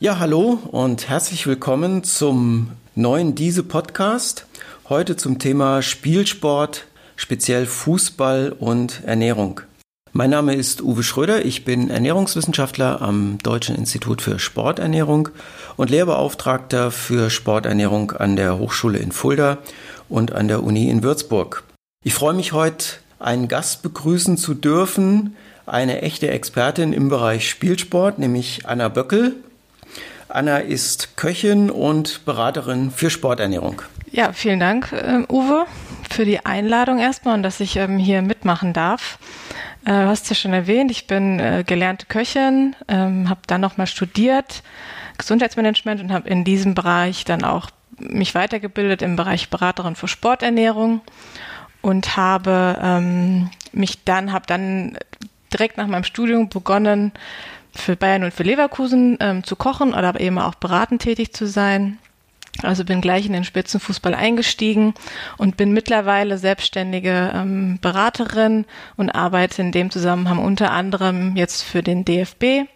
Ja, hallo und herzlich willkommen zum neuen Diese Podcast. Heute zum Thema Spielsport, speziell Fußball und Ernährung. Mein Name ist Uwe Schröder, ich bin Ernährungswissenschaftler am Deutschen Institut für Sporternährung und Lehrbeauftragter für Sporternährung an der Hochschule in Fulda und an der Uni in Würzburg. Ich freue mich heute, einen Gast begrüßen zu dürfen, eine echte Expertin im Bereich Spielsport, nämlich Anna Böckel. Anna ist Köchin und Beraterin für Sporternährung. Ja, vielen Dank, äh, Uwe, für die Einladung erstmal und dass ich ähm, hier mitmachen darf. Äh, du hast ja schon erwähnt, ich bin äh, gelernte Köchin, ähm, habe dann nochmal studiert, Gesundheitsmanagement und habe in diesem Bereich dann auch mich weitergebildet im Bereich Beraterin für Sporternährung und habe ähm, mich dann, habe dann direkt nach meinem Studium begonnen, für Bayern und für Leverkusen ähm, zu kochen oder eben auch beratend tätig zu sein. Also bin gleich in den Spitzenfußball eingestiegen und bin mittlerweile selbstständige ähm, Beraterin und arbeite in dem Zusammenhang unter anderem jetzt für den DFB,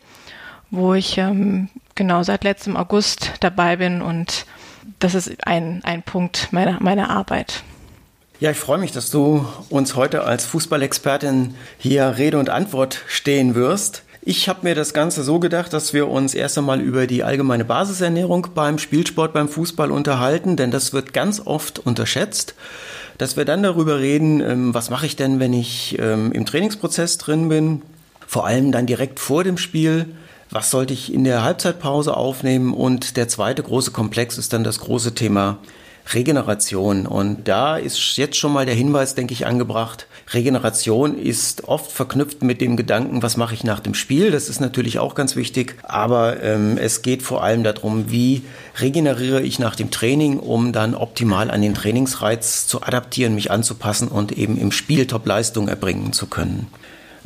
wo ich ähm, genau seit letztem August dabei bin und das ist ein, ein Punkt meiner, meiner Arbeit. Ja, ich freue mich, dass du uns heute als Fußballexpertin hier Rede und Antwort stehen wirst. Ich habe mir das Ganze so gedacht, dass wir uns erst einmal über die allgemeine Basisernährung beim Spielsport, beim Fußball unterhalten, denn das wird ganz oft unterschätzt. Dass wir dann darüber reden, ähm, was mache ich denn, wenn ich ähm, im Trainingsprozess drin bin, vor allem dann direkt vor dem Spiel, was sollte ich in der Halbzeitpause aufnehmen und der zweite große Komplex ist dann das große Thema Regeneration. Und da ist jetzt schon mal der Hinweis, denke ich, angebracht. Regeneration ist oft verknüpft mit dem Gedanken, was mache ich nach dem Spiel. Das ist natürlich auch ganz wichtig. Aber ähm, es geht vor allem darum, wie regeneriere ich nach dem Training, um dann optimal an den Trainingsreiz zu adaptieren, mich anzupassen und eben im Spiel Top-Leistung erbringen zu können.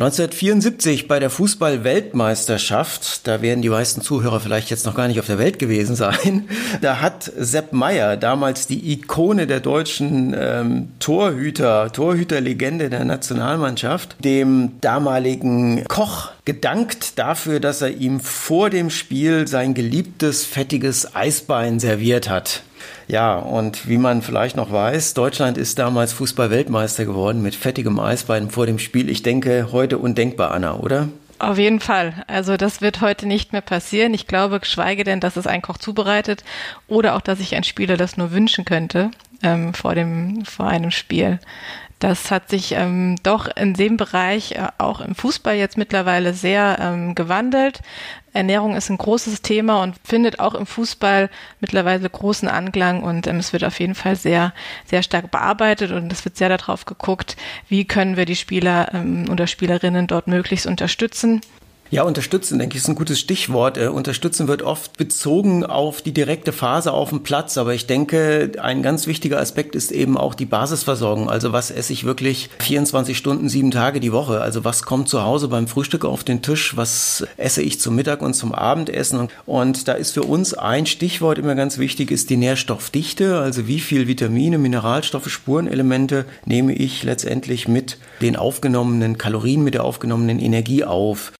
1974 bei der Fußball-Weltmeisterschaft, da werden die meisten Zuhörer vielleicht jetzt noch gar nicht auf der Welt gewesen sein, da hat Sepp Meyer, damals die Ikone der deutschen ähm, Torhüter, Torhüterlegende der Nationalmannschaft, dem damaligen Koch gedankt dafür, dass er ihm vor dem Spiel sein geliebtes, fettiges Eisbein serviert hat. Ja, und wie man vielleicht noch weiß, Deutschland ist damals Fußball-Weltmeister geworden mit fettigem Eisbein vor dem Spiel. Ich denke, heute undenkbar, Anna, oder? Auf jeden Fall. Also das wird heute nicht mehr passieren. Ich glaube, geschweige denn, dass es ein Koch zubereitet oder auch, dass sich ein Spieler das nur wünschen könnte ähm, vor dem vor einem Spiel. Das hat sich ähm, doch in dem Bereich äh, auch im Fußball jetzt mittlerweile sehr ähm, gewandelt. Ernährung ist ein großes Thema und findet auch im Fußball mittlerweile großen Anklang und ähm, es wird auf jeden Fall sehr, sehr stark bearbeitet und es wird sehr darauf geguckt, wie können wir die Spieler ähm, oder Spielerinnen dort möglichst unterstützen. Ja, unterstützen, denke ich, ist ein gutes Stichwort. Äh, unterstützen wird oft bezogen auf die direkte Phase auf dem Platz, aber ich denke, ein ganz wichtiger Aspekt ist eben auch die Basisversorgung. Also was esse ich wirklich 24 Stunden, sieben Tage die Woche? Also was kommt zu Hause beim Frühstück auf den Tisch? Was esse ich zum Mittag und zum Abendessen? Und da ist für uns ein Stichwort immer ganz wichtig, ist die Nährstoffdichte. Also wie viel Vitamine, Mineralstoffe, Spurenelemente nehme ich letztendlich mit den aufgenommenen Kalorien, mit der aufgenommenen Energie auf?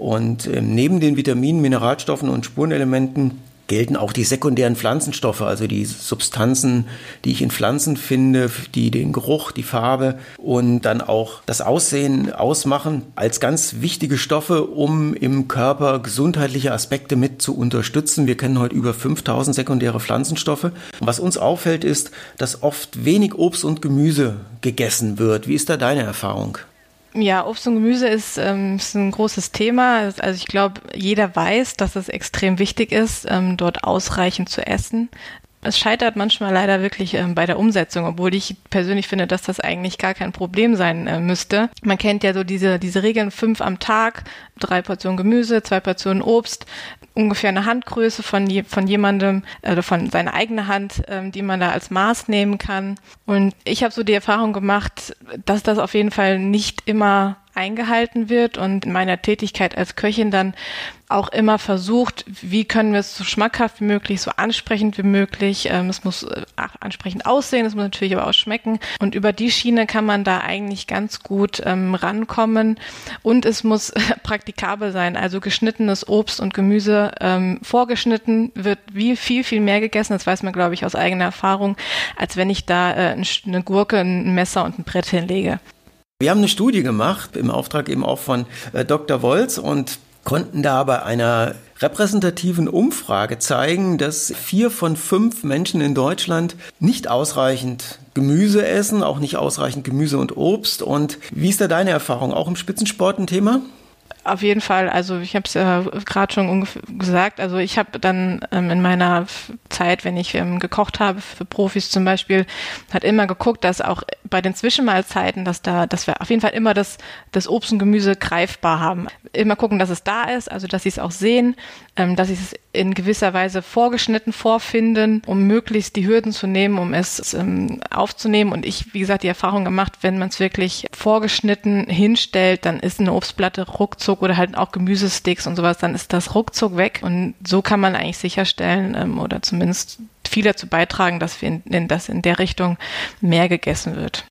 Und ähm, neben den Vitaminen, Mineralstoffen und Spurenelementen gelten auch die sekundären Pflanzenstoffe, also die Substanzen, die ich in Pflanzen finde, die den Geruch, die Farbe und dann auch das Aussehen ausmachen, als ganz wichtige Stoffe, um im Körper gesundheitliche Aspekte mit zu unterstützen. Wir kennen heute über 5000 sekundäre Pflanzenstoffe. Was uns auffällt, ist, dass oft wenig Obst und Gemüse gegessen wird. Wie ist da deine Erfahrung? Ja, Obst und Gemüse ist, ähm, ist ein großes Thema. Also ich glaube, jeder weiß, dass es extrem wichtig ist, ähm, dort ausreichend zu essen. Es scheitert manchmal leider wirklich ähm, bei der Umsetzung, obwohl ich persönlich finde, dass das eigentlich gar kein Problem sein äh, müsste. Man kennt ja so diese, diese Regeln, fünf am Tag, drei Portionen Gemüse, zwei Portionen Obst, ungefähr eine Handgröße von, je, von jemandem oder also von seiner eigenen Hand, ähm, die man da als Maß nehmen kann. Und ich habe so die Erfahrung gemacht, dass das auf jeden Fall nicht immer eingehalten wird und in meiner Tätigkeit als Köchin dann auch immer versucht, wie können wir es so schmackhaft wie möglich, so ansprechend wie möglich. Ähm, es muss äh, ansprechend aussehen, es muss natürlich aber auch schmecken. Und über die Schiene kann man da eigentlich ganz gut ähm, rankommen. Und es muss praktikabel sein. Also geschnittenes Obst und Gemüse ähm, vorgeschnitten wird wie viel, viel mehr gegessen. Das weiß man, glaube ich, aus eigener Erfahrung, als wenn ich da äh, eine Gurke, ein Messer und ein Brett hinlege. Wir haben eine Studie gemacht, im Auftrag eben auch von äh, Dr. Wolz und konnten da bei einer repräsentativen Umfrage zeigen, dass vier von fünf Menschen in Deutschland nicht ausreichend Gemüse essen, auch nicht ausreichend Gemüse und Obst. Und wie ist da deine Erfahrung? Auch im Spitzensport ein Thema? Auf jeden Fall, also ich habe es ja gerade schon gesagt, also ich habe dann ähm, in meiner Zeit, wenn ich ähm, gekocht habe für Profis zum Beispiel, hat immer geguckt, dass auch bei den Zwischenmahlzeiten, dass da, dass wir auf jeden Fall immer das, das Obst und Gemüse greifbar haben. Immer gucken, dass es da ist, also dass sie es auch sehen, ähm, dass sie es in gewisser Weise vorgeschnitten vorfinden, um möglichst die Hürden zu nehmen, um es ähm, aufzunehmen. Und ich, wie gesagt, die Erfahrung gemacht, wenn man es wirklich vorgeschnitten hinstellt, dann ist eine Obstplatte ruckzuck oder halt auch Gemüsesticks und sowas, dann ist das ruckzuck weg. Und so kann man eigentlich sicherstellen ähm, oder zumindest viel dazu beitragen, dass wir in, in, dass in der Richtung mehr gegessen wird.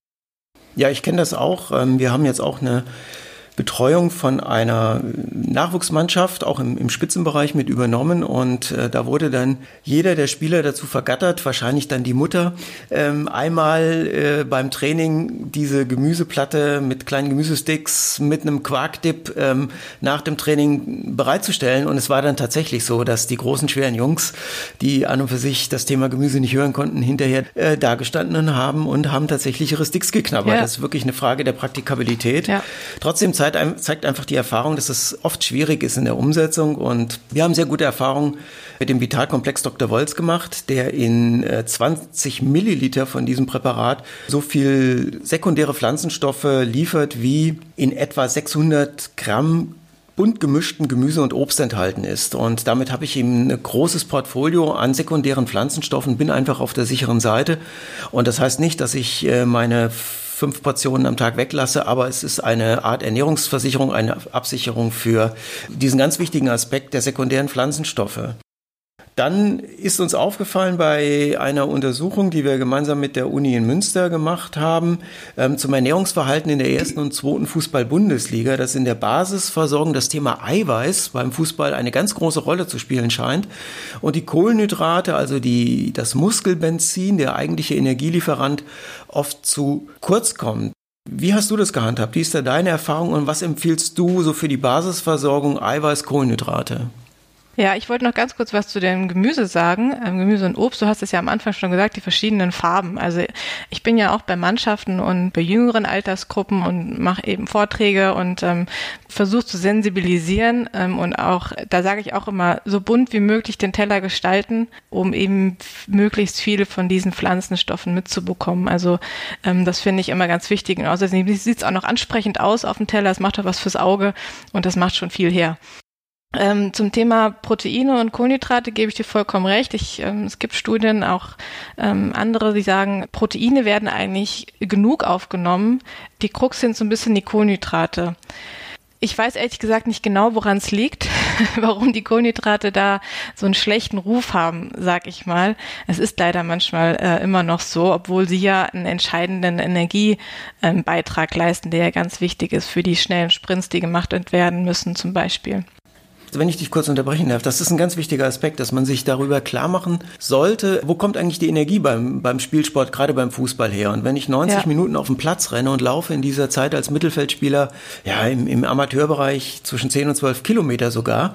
Ja, ich kenne das auch. Ähm, wir haben jetzt auch eine Betreuung von einer Nachwuchsmannschaft, auch im, im Spitzenbereich mit übernommen. Und äh, da wurde dann jeder der Spieler dazu vergattert, wahrscheinlich dann die Mutter, ähm, einmal äh, beim Training diese Gemüseplatte mit kleinen Gemüsesticks, mit einem Quarkdip ähm, nach dem Training bereitzustellen. Und es war dann tatsächlich so, dass die großen, schweren Jungs, die an und für sich das Thema Gemüse nicht hören konnten, hinterher äh, dagestanden haben und haben tatsächlich ihre Sticks geknabbert. Ja. Das ist wirklich eine Frage der Praktikabilität. Ja. Trotzdem zeigt zeigt, zeigt einfach die Erfahrung, dass es oft schwierig ist in der Umsetzung. Und wir haben sehr gute Erfahrungen mit dem Vitalkomplex Dr. Wolz gemacht, der in 20 äh, Milliliter von diesem Präparat so viel sekundäre Pflanzenstoffe liefert, wie in etwa 600 Gramm bunt gemischten Gemüse und Obst enthalten ist. Und damit habe ich eben ein großes Portfolio an sekundären Pflanzenstoffen, bin einfach auf der sicheren Seite. Und das heißt nicht, dass ich äh, meine fünf Portionen am Tag weglasse, aber es ist eine Art Ernährungsversicherung, eine Absicherung für diesen ganz wichtigen Aspekt der sekundären Pflanzenstoffe. Dann ist uns aufgefallen bei einer Untersuchung, die wir gemeinsam mit der Uni in Münster gemacht haben, ähm, zum Ernährungsverhalten in der ersten und zweiten Fußball-Bundesliga, dass in der Basisversorgung das Thema Eiweiß beim Fußball eine ganz große Rolle zu spielen scheint und die Kohlenhydrate, also die, das Muskelbenzin, der eigentliche Energielieferant, oft zu kurz kommen. Wie hast du das gehandhabt? Wie ist da deine Erfahrung und was empfiehlst du so für die Basisversorgung Eiweiß, Kohlenhydrate? Ja, ich wollte noch ganz kurz was zu dem Gemüse sagen. Ähm, Gemüse und Obst, du hast es ja am Anfang schon gesagt, die verschiedenen Farben. Also ich bin ja auch bei Mannschaften und bei jüngeren Altersgruppen und mache eben Vorträge und ähm, versuche zu sensibilisieren ähm, und auch, da sage ich auch immer, so bunt wie möglich den Teller gestalten, um eben möglichst viele von diesen Pflanzenstoffen mitzubekommen. Also ähm, das finde ich immer ganz wichtig. Und außerdem sieht es auch noch ansprechend aus auf dem Teller, es macht auch was fürs Auge und das macht schon viel her. Ähm, zum Thema Proteine und Kohlenhydrate gebe ich dir vollkommen recht. Ich, ähm, es gibt Studien, auch ähm, andere, die sagen, Proteine werden eigentlich genug aufgenommen. Die Krux sind so ein bisschen die Kohlenhydrate. Ich weiß ehrlich gesagt nicht genau, woran es liegt, warum die Kohlenhydrate da so einen schlechten Ruf haben, sag ich mal. Es ist leider manchmal äh, immer noch so, obwohl sie ja einen entscheidenden Energiebeitrag leisten, der ja ganz wichtig ist für die schnellen Sprints, die gemacht werden müssen zum Beispiel. Wenn ich dich kurz unterbrechen darf, das ist ein ganz wichtiger Aspekt, dass man sich darüber klar machen sollte, wo kommt eigentlich die Energie beim, beim Spielsport, gerade beim Fußball her. Und wenn ich 90 ja. Minuten auf dem Platz renne und laufe in dieser Zeit als Mittelfeldspieler, ja, im, im Amateurbereich zwischen 10 und 12 Kilometer sogar,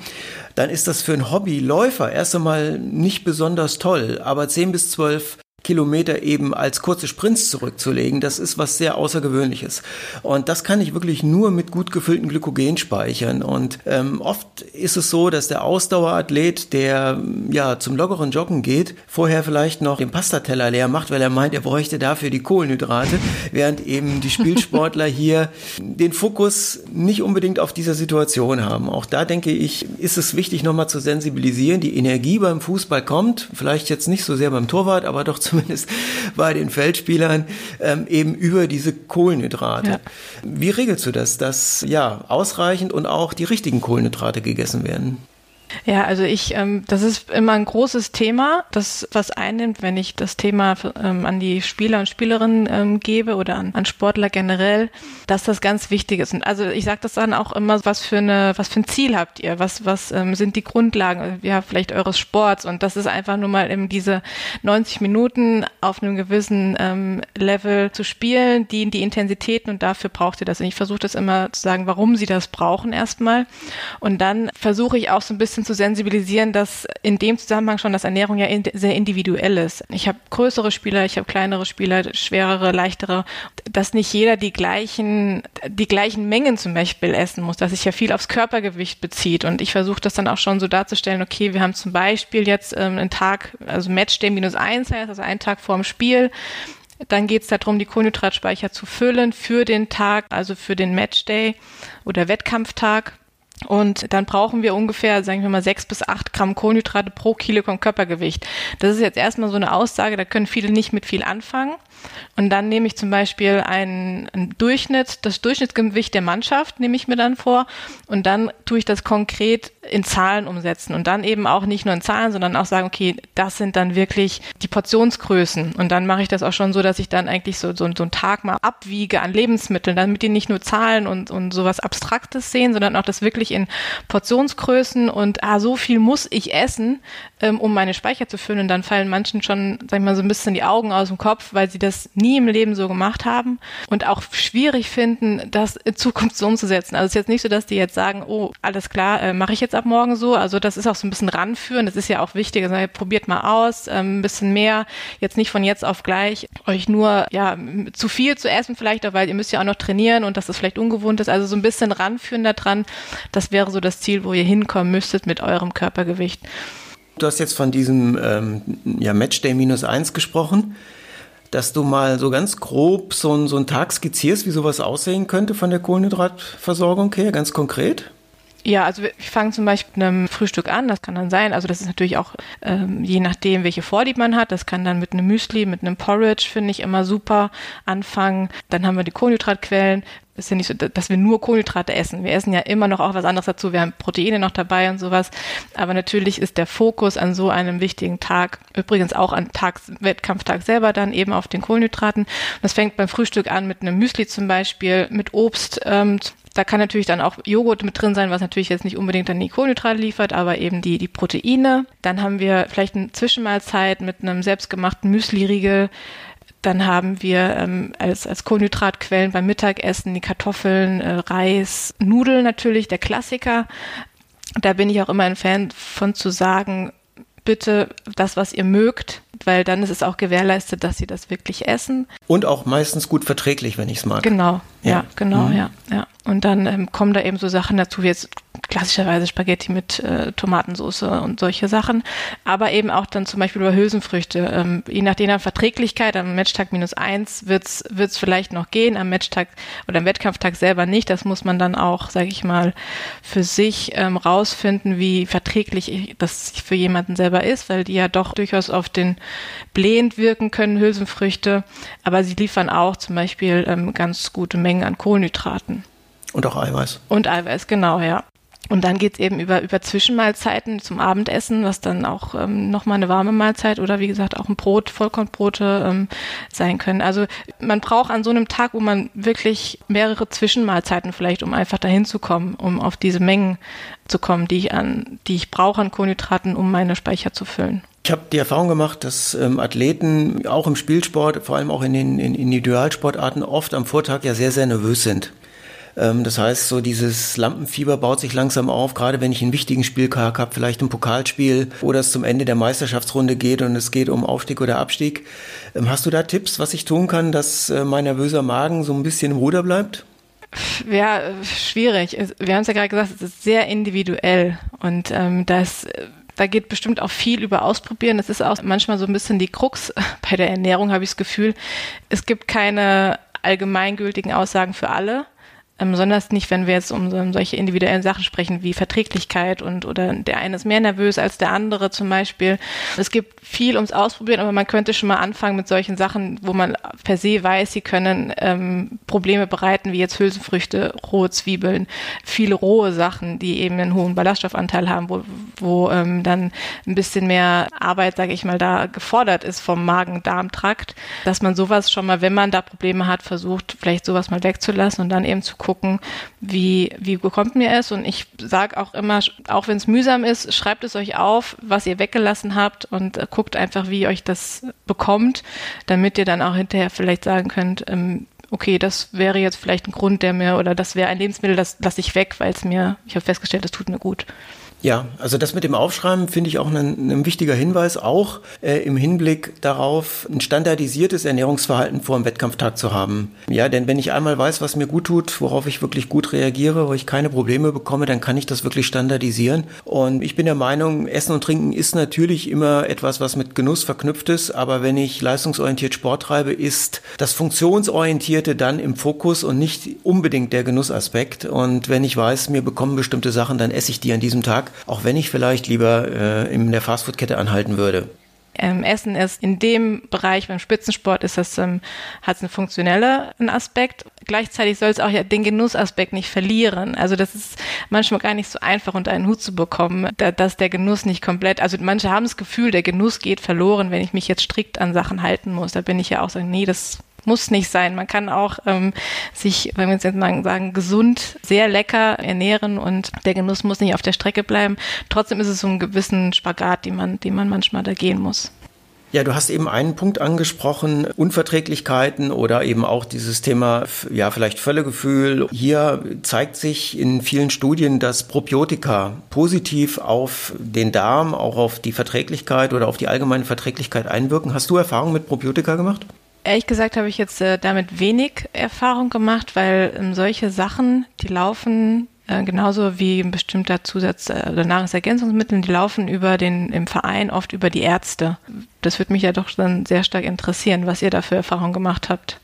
dann ist das für einen Hobbyläufer erst einmal nicht besonders toll. Aber 10 bis 12 Kilometer eben als kurze Sprints zurückzulegen, das ist was sehr Außergewöhnliches. Und das kann ich wirklich nur mit gut gefüllten Glykogen speichern. Und ähm, oft ist es so, dass der Ausdauerathlet, der ja zum lockeren Joggen geht, vorher vielleicht noch den Pastateller leer macht, weil er meint, er bräuchte dafür die Kohlenhydrate, während eben die Spielsportler hier den Fokus nicht unbedingt auf dieser Situation haben. Auch da denke ich, ist es wichtig, nochmal zu sensibilisieren. Die Energie beim Fußball kommt, vielleicht jetzt nicht so sehr beim Torwart, aber doch zum zumindest bei den Feldspielern, ähm, eben über diese Kohlenhydrate. Ja. Wie regelst du das, dass ja ausreichend und auch die richtigen Kohlenhydrate gegessen werden? Ja, also ich, ähm, das ist immer ein großes Thema, das was einnimmt, wenn ich das Thema ähm, an die Spieler und Spielerinnen ähm, gebe oder an, an Sportler generell, dass das ganz wichtig ist. Und also ich sage das dann auch immer, was für eine, was für ein Ziel habt ihr? Was, was ähm, sind die Grundlagen, ja, vielleicht eures Sports? Und das ist einfach nur mal eben diese 90 Minuten auf einem gewissen ähm, Level zu spielen, die die Intensitäten und dafür braucht ihr das. Und ich versuche das immer zu sagen, warum sie das brauchen erstmal. Und dann versuche ich auch so ein bisschen zu sensibilisieren, dass in dem Zusammenhang schon das Ernährung ja in, sehr individuell ist. Ich habe größere Spieler, ich habe kleinere Spieler, schwerere, leichtere, dass nicht jeder die gleichen, die gleichen Mengen zum Beispiel essen muss, dass sich ja viel aufs Körpergewicht bezieht. Und ich versuche das dann auch schon so darzustellen, okay, wir haben zum Beispiel jetzt ähm, einen Tag, also Matchday minus eins heißt, also einen Tag vorm Spiel. Dann geht es darum, die Kohlenhydratspeicher zu füllen für den Tag, also für den Matchday oder Wettkampftag. Und dann brauchen wir ungefähr, sagen wir mal, sechs bis acht Gramm Kohlenhydrate pro Kilogramm Körpergewicht. Das ist jetzt erstmal so eine Aussage, da können viele nicht mit viel anfangen. Und dann nehme ich zum Beispiel einen, einen Durchschnitt, das Durchschnittsgewicht der Mannschaft nehme ich mir dann vor und dann tue ich das konkret in Zahlen umsetzen und dann eben auch nicht nur in Zahlen, sondern auch sagen, okay, das sind dann wirklich die Portionsgrößen. Und dann mache ich das auch schon so, dass ich dann eigentlich so, so, so einen Tag mal abwiege an Lebensmitteln, damit die nicht nur Zahlen und, und sowas Abstraktes sehen, sondern auch das wirklich in Portionsgrößen und ah, so viel muss ich essen, ähm, um meine Speicher zu füllen und dann fallen manchen schon, sag ich mal, so ein bisschen die Augen aus dem Kopf, weil sie das nie im Leben so gemacht haben und auch schwierig finden, das in Zukunft so umzusetzen. Also es ist jetzt nicht so, dass die jetzt sagen, oh, alles klar, äh, mache ich jetzt ab morgen so. Also das ist auch so ein bisschen ranführen. Das ist ja auch wichtig. Also probiert mal aus, ähm, ein bisschen mehr. Jetzt nicht von jetzt auf gleich euch nur ja zu viel zu essen vielleicht, weil ihr müsst ja auch noch trainieren und dass das vielleicht ungewohnt ist. Also so ein bisschen ranführen daran. Das wäre so das Ziel, wo ihr hinkommen müsstet mit eurem Körpergewicht. Du hast jetzt von diesem ähm, ja, Matchday minus eins gesprochen dass du mal so ganz grob so, so einen Tag skizzierst, wie sowas aussehen könnte von der Kohlenhydratversorgung her, ganz konkret? Ja, also ich fange zum Beispiel mit einem Frühstück an, das kann dann sein, also das ist natürlich auch ähm, je nachdem, welche Vorlieb man hat, das kann dann mit einem Müsli, mit einem Porridge, finde ich immer super anfangen. Dann haben wir die Kohlenhydratquellen, ist ja nicht so, dass wir nur Kohlenhydrate essen. Wir essen ja immer noch auch was anderes dazu. Wir haben Proteine noch dabei und sowas. Aber natürlich ist der Fokus an so einem wichtigen Tag, übrigens auch an Tags, Wettkampftag selber dann eben auf den Kohlenhydraten. Das fängt beim Frühstück an mit einem Müsli zum Beispiel, mit Obst. Ähm, da kann natürlich dann auch Joghurt mit drin sein, was natürlich jetzt nicht unbedingt dann die Kohlenhydrate liefert, aber eben die, die Proteine. Dann haben wir vielleicht eine Zwischenmahlzeit mit einem selbstgemachten Müsli-Riegel. Dann haben wir ähm, als, als Kohlenhydratquellen beim Mittagessen die Kartoffeln, äh, Reis, Nudeln natürlich, der Klassiker. Da bin ich auch immer ein Fan von zu sagen, bitte das, was ihr mögt, weil dann ist es auch gewährleistet, dass sie das wirklich essen. Und auch meistens gut verträglich, wenn ich es mag. Genau, ja, ja genau, mhm. ja, ja. Und dann ähm, kommen da eben so Sachen dazu, wie jetzt klassischerweise Spaghetti mit äh, Tomatensauce und solche Sachen. Aber eben auch dann zum Beispiel über Hülsenfrüchte. Ähm, je nachdem der Verträglichkeit, am Matchtag minus eins wird's wird's vielleicht noch gehen, am Matchtag oder am Wettkampftag selber nicht. Das muss man dann auch, sage ich mal, für sich ähm, rausfinden, wie verträglich das für jemanden selber ist, weil die ja doch durchaus auf den blähend wirken können, Hülsenfrüchte. Aber sie liefern auch zum Beispiel ähm, ganz gute Mengen an Kohlenhydraten. Und auch Eiweiß. Und Eiweiß, genau, ja. Und dann geht's eben über, über Zwischenmahlzeiten zum Abendessen, was dann auch ähm, nochmal eine warme Mahlzeit oder wie gesagt auch ein Brot, Vollkornbrote ähm, sein können. Also man braucht an so einem Tag, wo man wirklich mehrere Zwischenmahlzeiten vielleicht, um einfach dahin zu kommen, um auf diese Mengen zu kommen, die ich an, die ich brauche an Kohlenhydraten, um meine Speicher zu füllen. Ich habe die Erfahrung gemacht, dass ähm, Athleten auch im Spielsport, vor allem auch in den in Individualsportarten, oft am Vortag ja sehr, sehr nervös sind. Ähm, das heißt, so dieses Lampenfieber baut sich langsam auf, gerade wenn ich einen wichtigen Spieltag habe, vielleicht ein Pokalspiel oder es zum Ende der Meisterschaftsrunde geht und es geht um Aufstieg oder Abstieg. Ähm, hast du da Tipps, was ich tun kann, dass äh, mein nervöser Magen so ein bisschen im Ruder bleibt? Ja, schwierig. Wir haben es ja gerade gesagt, es ist sehr individuell und ähm, das da geht bestimmt auch viel über Ausprobieren. Das ist auch manchmal so ein bisschen die Krux bei der Ernährung, habe ich das Gefühl. Es gibt keine allgemeingültigen Aussagen für alle. Ähm, besonders nicht, wenn wir jetzt um, um solche individuellen Sachen sprechen wie Verträglichkeit und oder der eine ist mehr nervös als der andere zum Beispiel. Es gibt viel ums Ausprobieren, aber man könnte schon mal anfangen mit solchen Sachen, wo man per se weiß, sie können ähm, Probleme bereiten, wie jetzt Hülsenfrüchte, rohe Zwiebeln, viele rohe Sachen, die eben einen hohen Ballaststoffanteil haben, wo, wo ähm, dann ein bisschen mehr Arbeit, sage ich mal, da gefordert ist vom Magen-Darm-Trakt, dass man sowas schon mal, wenn man da Probleme hat, versucht, vielleicht sowas mal wegzulassen und dann eben zu gucken, wie, wie bekommt mir es. Und ich sage auch immer, auch wenn es mühsam ist, schreibt es euch auf, was ihr weggelassen habt und äh, guckt einfach, wie ihr euch das bekommt, damit ihr dann auch hinterher vielleicht sagen könnt, ähm, okay, das wäre jetzt vielleicht ein Grund, der mir, oder das wäre ein Lebensmittel, das lasse ich weg, weil es mir, ich habe festgestellt, das tut mir gut. Ja, also das mit dem Aufschreiben finde ich auch ein, wichtiger Hinweis, auch äh, im Hinblick darauf, ein standardisiertes Ernährungsverhalten vor dem Wettkampftag zu haben. Ja, denn wenn ich einmal weiß, was mir gut tut, worauf ich wirklich gut reagiere, wo ich keine Probleme bekomme, dann kann ich das wirklich standardisieren. Und ich bin der Meinung, Essen und Trinken ist natürlich immer etwas, was mit Genuss verknüpft ist, aber wenn ich leistungsorientiert Sport treibe, ist das Funktionsorientierte dann im Fokus und nicht unbedingt der Genussaspekt. Und wenn ich weiß, mir bekommen bestimmte Sachen, dann esse ich die an diesem Tag auch wenn ich vielleicht lieber äh, in der Fastfood-Kette anhalten würde. Ähm, Essen ist in dem Bereich beim Spitzensport ist das ähm, hat es einen funktionellen Aspekt. Gleichzeitig soll es auch ja den Genussaspekt nicht verlieren. Also das ist manchmal gar nicht so einfach unter einen Hut zu bekommen, da, dass der Genuss nicht komplett. Also manche haben das Gefühl, der Genuss geht verloren, wenn ich mich jetzt strikt an Sachen halten muss. Da bin ich ja auch so, nee, das muss nicht sein. Man kann auch ähm, sich, wenn wir jetzt mal sagen, gesund, sehr lecker ernähren und der Genuss muss nicht auf der Strecke bleiben. Trotzdem ist es so ein gewissen Spagat, den man, den man manchmal da gehen muss. Ja, du hast eben einen Punkt angesprochen, Unverträglichkeiten oder eben auch dieses Thema, ja, vielleicht Völlegefühl. Hier zeigt sich in vielen Studien, dass Probiotika positiv auf den Darm, auch auf die Verträglichkeit oder auf die allgemeine Verträglichkeit einwirken. Hast du Erfahrung mit Probiotika gemacht? Ehrlich gesagt habe ich jetzt äh, damit wenig Erfahrung gemacht, weil ähm, solche Sachen, die laufen äh, genauso wie ein bestimmter Zusatz äh, oder Nahrungsergänzungsmittel, die laufen über den im Verein oft über die Ärzte. Das würde mich ja doch dann sehr stark interessieren, was ihr da für Erfahrungen gemacht habt.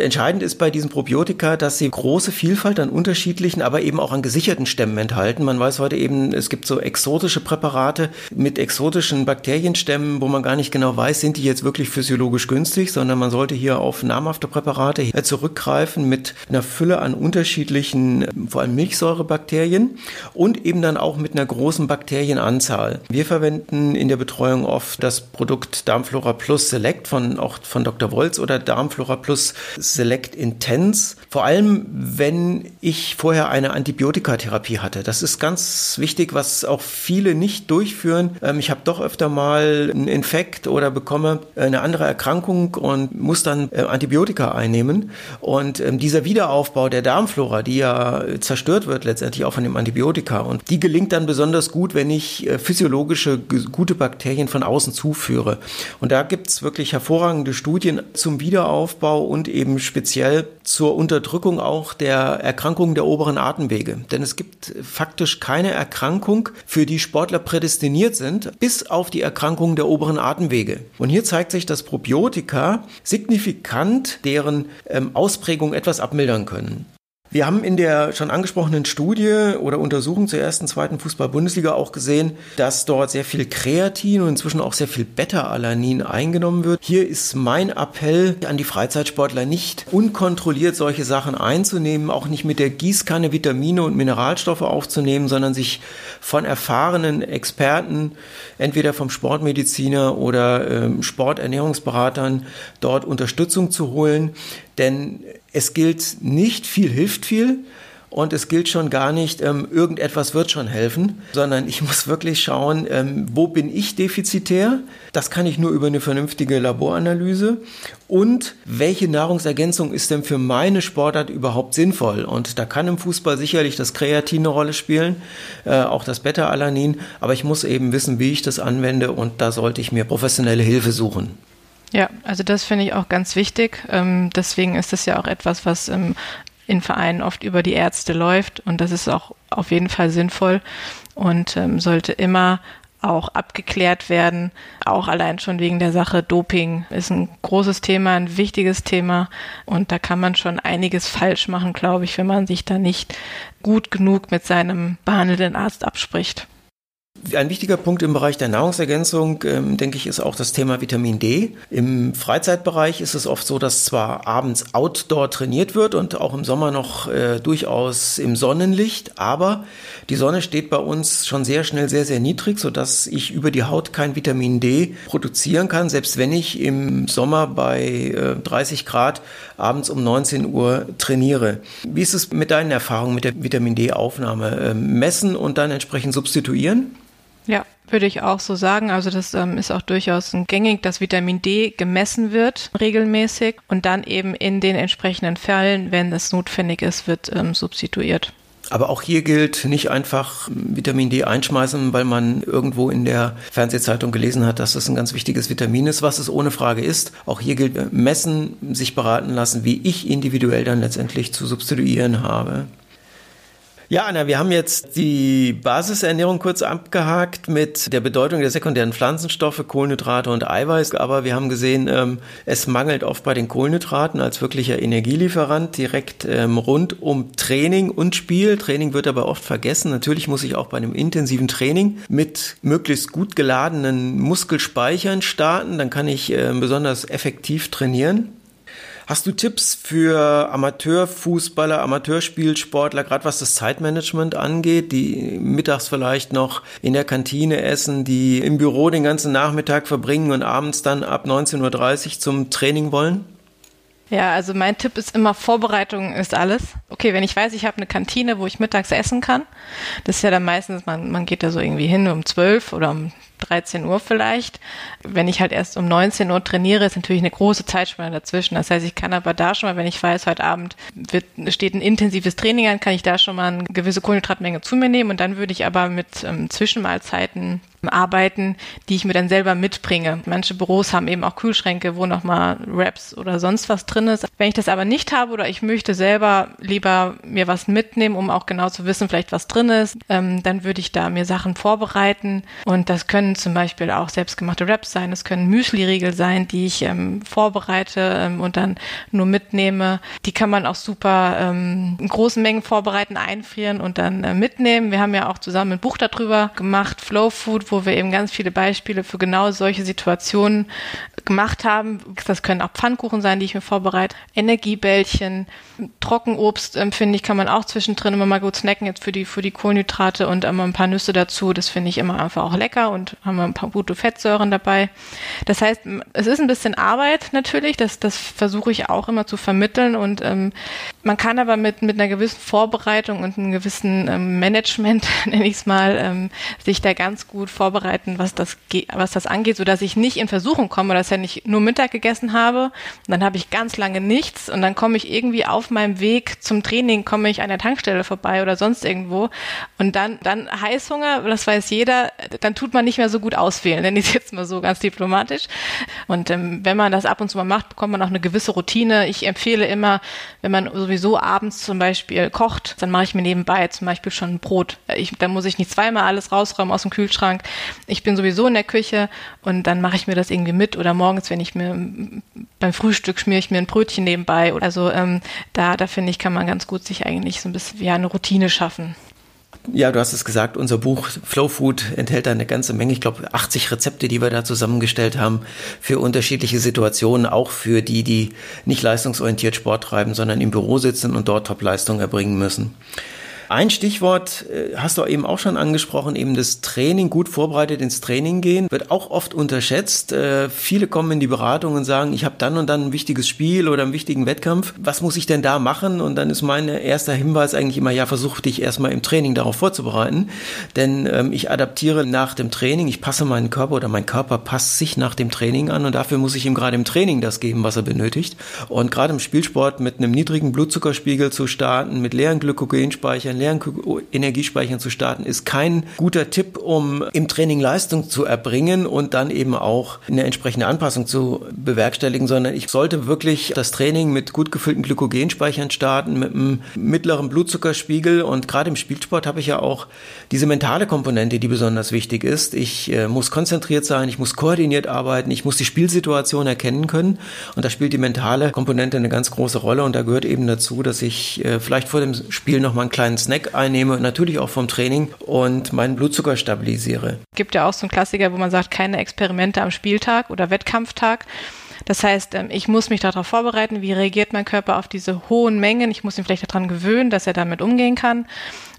Entscheidend ist bei diesen Probiotika, dass sie große Vielfalt an unterschiedlichen, aber eben auch an gesicherten Stämmen enthalten. Man weiß heute eben, es gibt so exotische Präparate mit exotischen Bakterienstämmen, wo man gar nicht genau weiß, sind die jetzt wirklich physiologisch günstig, sondern man sollte hier auf namhafte Präparate zurückgreifen mit einer Fülle an unterschiedlichen, vor allem Milchsäurebakterien und eben dann auch mit einer großen Bakterienanzahl. Wir verwenden in der Betreuung oft das Produkt Darmflora Plus Select von auch von Dr. Wolz oder Darmflora Plus Select Intense, vor allem wenn ich vorher eine Antibiotikatherapie hatte. Das ist ganz wichtig, was auch viele nicht durchführen. Ähm, ich habe doch öfter mal einen Infekt oder bekomme eine andere Erkrankung und muss dann äh, Antibiotika einnehmen. Und ähm, dieser Wiederaufbau der Darmflora, die ja zerstört wird letztendlich auch von dem Antibiotika, und die gelingt dann besonders gut, wenn ich äh, physiologische gute Bakterien von außen zuführe. Und da gibt es wirklich hervorragende Studien zum Wiederaufbau und eben speziell zur Unterdrückung auch der Erkrankungen der oberen Atemwege. Denn es gibt faktisch keine Erkrankung, für die Sportler prädestiniert sind, bis auf die Erkrankungen der oberen Atemwege. Und hier zeigt sich, dass Probiotika signifikant deren ähm, Ausprägung etwas abmildern können. Wir haben in der schon angesprochenen Studie oder Untersuchung zur ersten, zweiten Fußball-Bundesliga auch gesehen, dass dort sehr viel Kreatin und inzwischen auch sehr viel Beta-Alanin eingenommen wird. Hier ist mein Appell an die Freizeitsportler nicht unkontrolliert solche Sachen einzunehmen, auch nicht mit der Gießkanne Vitamine und Mineralstoffe aufzunehmen, sondern sich von erfahrenen Experten, entweder vom Sportmediziner oder ähm, Sporternährungsberatern, dort Unterstützung zu holen. Denn es gilt nicht viel hilft viel und es gilt schon gar nicht, ähm, irgendetwas wird schon helfen, sondern ich muss wirklich schauen, ähm, wo bin ich defizitär? Das kann ich nur über eine vernünftige Laboranalyse. Und welche Nahrungsergänzung ist denn für meine Sportart überhaupt sinnvoll? Und da kann im Fußball sicherlich das Kreatin eine Rolle spielen, äh, auch das Beta-Alanin, aber ich muss eben wissen, wie ich das anwende und da sollte ich mir professionelle Hilfe suchen. Ja, also das finde ich auch ganz wichtig. Ähm, deswegen ist das ja auch etwas, was ähm, in Vereinen oft über die Ärzte läuft und das ist auch auf jeden Fall sinnvoll und ähm, sollte immer auch abgeklärt werden. Auch allein schon wegen der Sache Doping ist ein großes Thema, ein wichtiges Thema. Und da kann man schon einiges falsch machen, glaube ich, wenn man sich da nicht gut genug mit seinem behandelnden Arzt abspricht. Ein wichtiger Punkt im Bereich der Nahrungsergänzung, ähm, denke ich, ist auch das Thema Vitamin D. Im Freizeitbereich ist es oft so, dass zwar abends outdoor trainiert wird und auch im Sommer noch äh, durchaus im Sonnenlicht, aber die Sonne steht bei uns schon sehr schnell sehr, sehr niedrig, sodass ich über die Haut kein Vitamin D produzieren kann, selbst wenn ich im Sommer bei äh, 30 Grad abends um 19 Uhr trainiere. Wie ist es mit deinen Erfahrungen mit der Vitamin D-Aufnahme? Äh, messen und dann entsprechend substituieren? Würde ich auch so sagen. Also das ähm, ist auch durchaus gängig, dass Vitamin D gemessen wird regelmäßig und dann eben in den entsprechenden Fällen, wenn es notwendig ist, wird ähm, substituiert. Aber auch hier gilt nicht einfach Vitamin D einschmeißen, weil man irgendwo in der Fernsehzeitung gelesen hat, dass es ein ganz wichtiges Vitamin ist, was es ohne Frage ist. Auch hier gilt äh, messen, sich beraten lassen, wie ich individuell dann letztendlich zu substituieren habe. Ja, Anna, wir haben jetzt die Basisernährung kurz abgehakt mit der Bedeutung der sekundären Pflanzenstoffe, Kohlenhydrate und Eiweiß. Aber wir haben gesehen, ähm, es mangelt oft bei den Kohlenhydraten als wirklicher Energielieferant direkt ähm, rund um Training und Spiel. Training wird aber oft vergessen. Natürlich muss ich auch bei einem intensiven Training mit möglichst gut geladenen Muskelspeichern starten. Dann kann ich äh, besonders effektiv trainieren. Hast du Tipps für Amateurfußballer, Amateurspielsportler, gerade was das Zeitmanagement angeht, die mittags vielleicht noch in der Kantine essen, die im Büro den ganzen Nachmittag verbringen und abends dann ab 19.30 Uhr zum Training wollen? Ja, also mein Tipp ist immer, Vorbereitung ist alles. Okay, wenn ich weiß, ich habe eine Kantine, wo ich mittags essen kann, das ist ja dann meistens, man, man geht da so irgendwie hin um 12 oder um 13 Uhr vielleicht. Wenn ich halt erst um 19 Uhr trainiere, ist natürlich eine große Zeitspanne dazwischen. Das heißt, ich kann aber da schon mal, wenn ich weiß, heute Abend wird, steht ein intensives Training an, kann ich da schon mal eine gewisse Kohlenhydratmenge zu mir nehmen und dann würde ich aber mit ähm, Zwischenmahlzeiten arbeiten, die ich mir dann selber mitbringe. Manche Büros haben eben auch Kühlschränke, wo nochmal Wraps oder sonst was drin ist. Wenn ich das aber nicht habe oder ich möchte selber lieber mir was mitnehmen, um auch genau zu wissen, vielleicht was drin ist, ähm, dann würde ich da mir Sachen vorbereiten und das können können zum Beispiel auch selbstgemachte Wraps sein, es können Müsli-Riegel sein, die ich ähm, vorbereite ähm, und dann nur mitnehme. Die kann man auch super ähm, in großen Mengen vorbereiten, einfrieren und dann äh, mitnehmen. Wir haben ja auch zusammen ein Buch darüber gemacht, Flow Food, wo wir eben ganz viele Beispiele für genau solche Situationen gemacht haben. Das können auch Pfannkuchen sein, die ich mir vorbereite, Energiebällchen, Trockenobst, ähm, finde ich, kann man auch zwischendrin immer mal gut snacken, jetzt für die, für die Kohlenhydrate und immer ein paar Nüsse dazu. Das finde ich immer einfach auch lecker und haben wir ein paar gute Fettsäuren dabei. Das heißt, es ist ein bisschen Arbeit natürlich, das, das versuche ich auch immer zu vermitteln und ähm, man kann aber mit, mit einer gewissen Vorbereitung und einem gewissen ähm, Management, nenne ich es mal, ähm, sich da ganz gut vorbereiten, was das, was das angeht, sodass ich nicht in Versuchung komme, dass ich nur Mittag gegessen habe und dann habe ich ganz lange nichts und dann komme ich irgendwie auf meinem Weg zum Training, komme ich an der Tankstelle vorbei oder sonst irgendwo und dann, dann Heißhunger, das weiß jeder, dann tut man nicht mehr so gut auswählen, nenne ich es jetzt mal so ganz diplomatisch. Und ähm, wenn man das ab und zu mal macht, bekommt man auch eine gewisse Routine. Ich empfehle immer, wenn man sowieso abends zum Beispiel kocht, dann mache ich mir nebenbei zum Beispiel schon ein Brot. Ich, dann muss ich nicht zweimal alles rausräumen aus dem Kühlschrank. Ich bin sowieso in der Küche und dann mache ich mir das irgendwie mit oder morgens, wenn ich mir beim Frühstück schmiere ich mir ein Brötchen nebenbei. Also ähm, da, da finde ich, kann man ganz gut sich eigentlich so ein bisschen wie eine Routine schaffen. Ja, du hast es gesagt, unser Buch Flow Food enthält eine ganze Menge, ich glaube 80 Rezepte, die wir da zusammengestellt haben für unterschiedliche Situationen, auch für die, die nicht leistungsorientiert Sport treiben, sondern im Büro sitzen und dort Topleistung erbringen müssen. Ein Stichwort äh, hast du eben auch schon angesprochen, eben das Training, gut vorbereitet ins Training gehen, wird auch oft unterschätzt. Äh, viele kommen in die Beratung und sagen, ich habe dann und dann ein wichtiges Spiel oder einen wichtigen Wettkampf. Was muss ich denn da machen? Und dann ist mein erster Hinweis eigentlich immer, ja, versuch dich erstmal im Training darauf vorzubereiten. Denn ähm, ich adaptiere nach dem Training, ich passe meinen Körper oder mein Körper passt sich nach dem Training an und dafür muss ich ihm gerade im Training das geben, was er benötigt. Und gerade im Spielsport mit einem niedrigen Blutzuckerspiegel zu starten, mit leeren Glykogenspeichern, einen leeren Energiespeichern zu starten, ist kein guter Tipp, um im Training Leistung zu erbringen und dann eben auch eine entsprechende Anpassung zu bewerkstelligen, sondern ich sollte wirklich das Training mit gut gefüllten Glykogenspeichern starten, mit einem mittleren Blutzuckerspiegel. Und gerade im Spielsport habe ich ja auch diese mentale Komponente, die besonders wichtig ist. Ich äh, muss konzentriert sein, ich muss koordiniert arbeiten, ich muss die Spielsituation erkennen können. Und da spielt die mentale Komponente eine ganz große Rolle. Und da gehört eben dazu, dass ich äh, vielleicht vor dem Spiel noch mal einen kleinen Snack einnehme, natürlich auch vom Training und meinen Blutzucker stabilisiere. Gibt ja auch so einen Klassiker, wo man sagt, keine Experimente am Spieltag oder Wettkampftag. Das heißt, ähm, ich muss mich darauf vorbereiten, wie reagiert mein Körper auf diese hohen Mengen. Ich muss ihn vielleicht daran gewöhnen, dass er damit umgehen kann.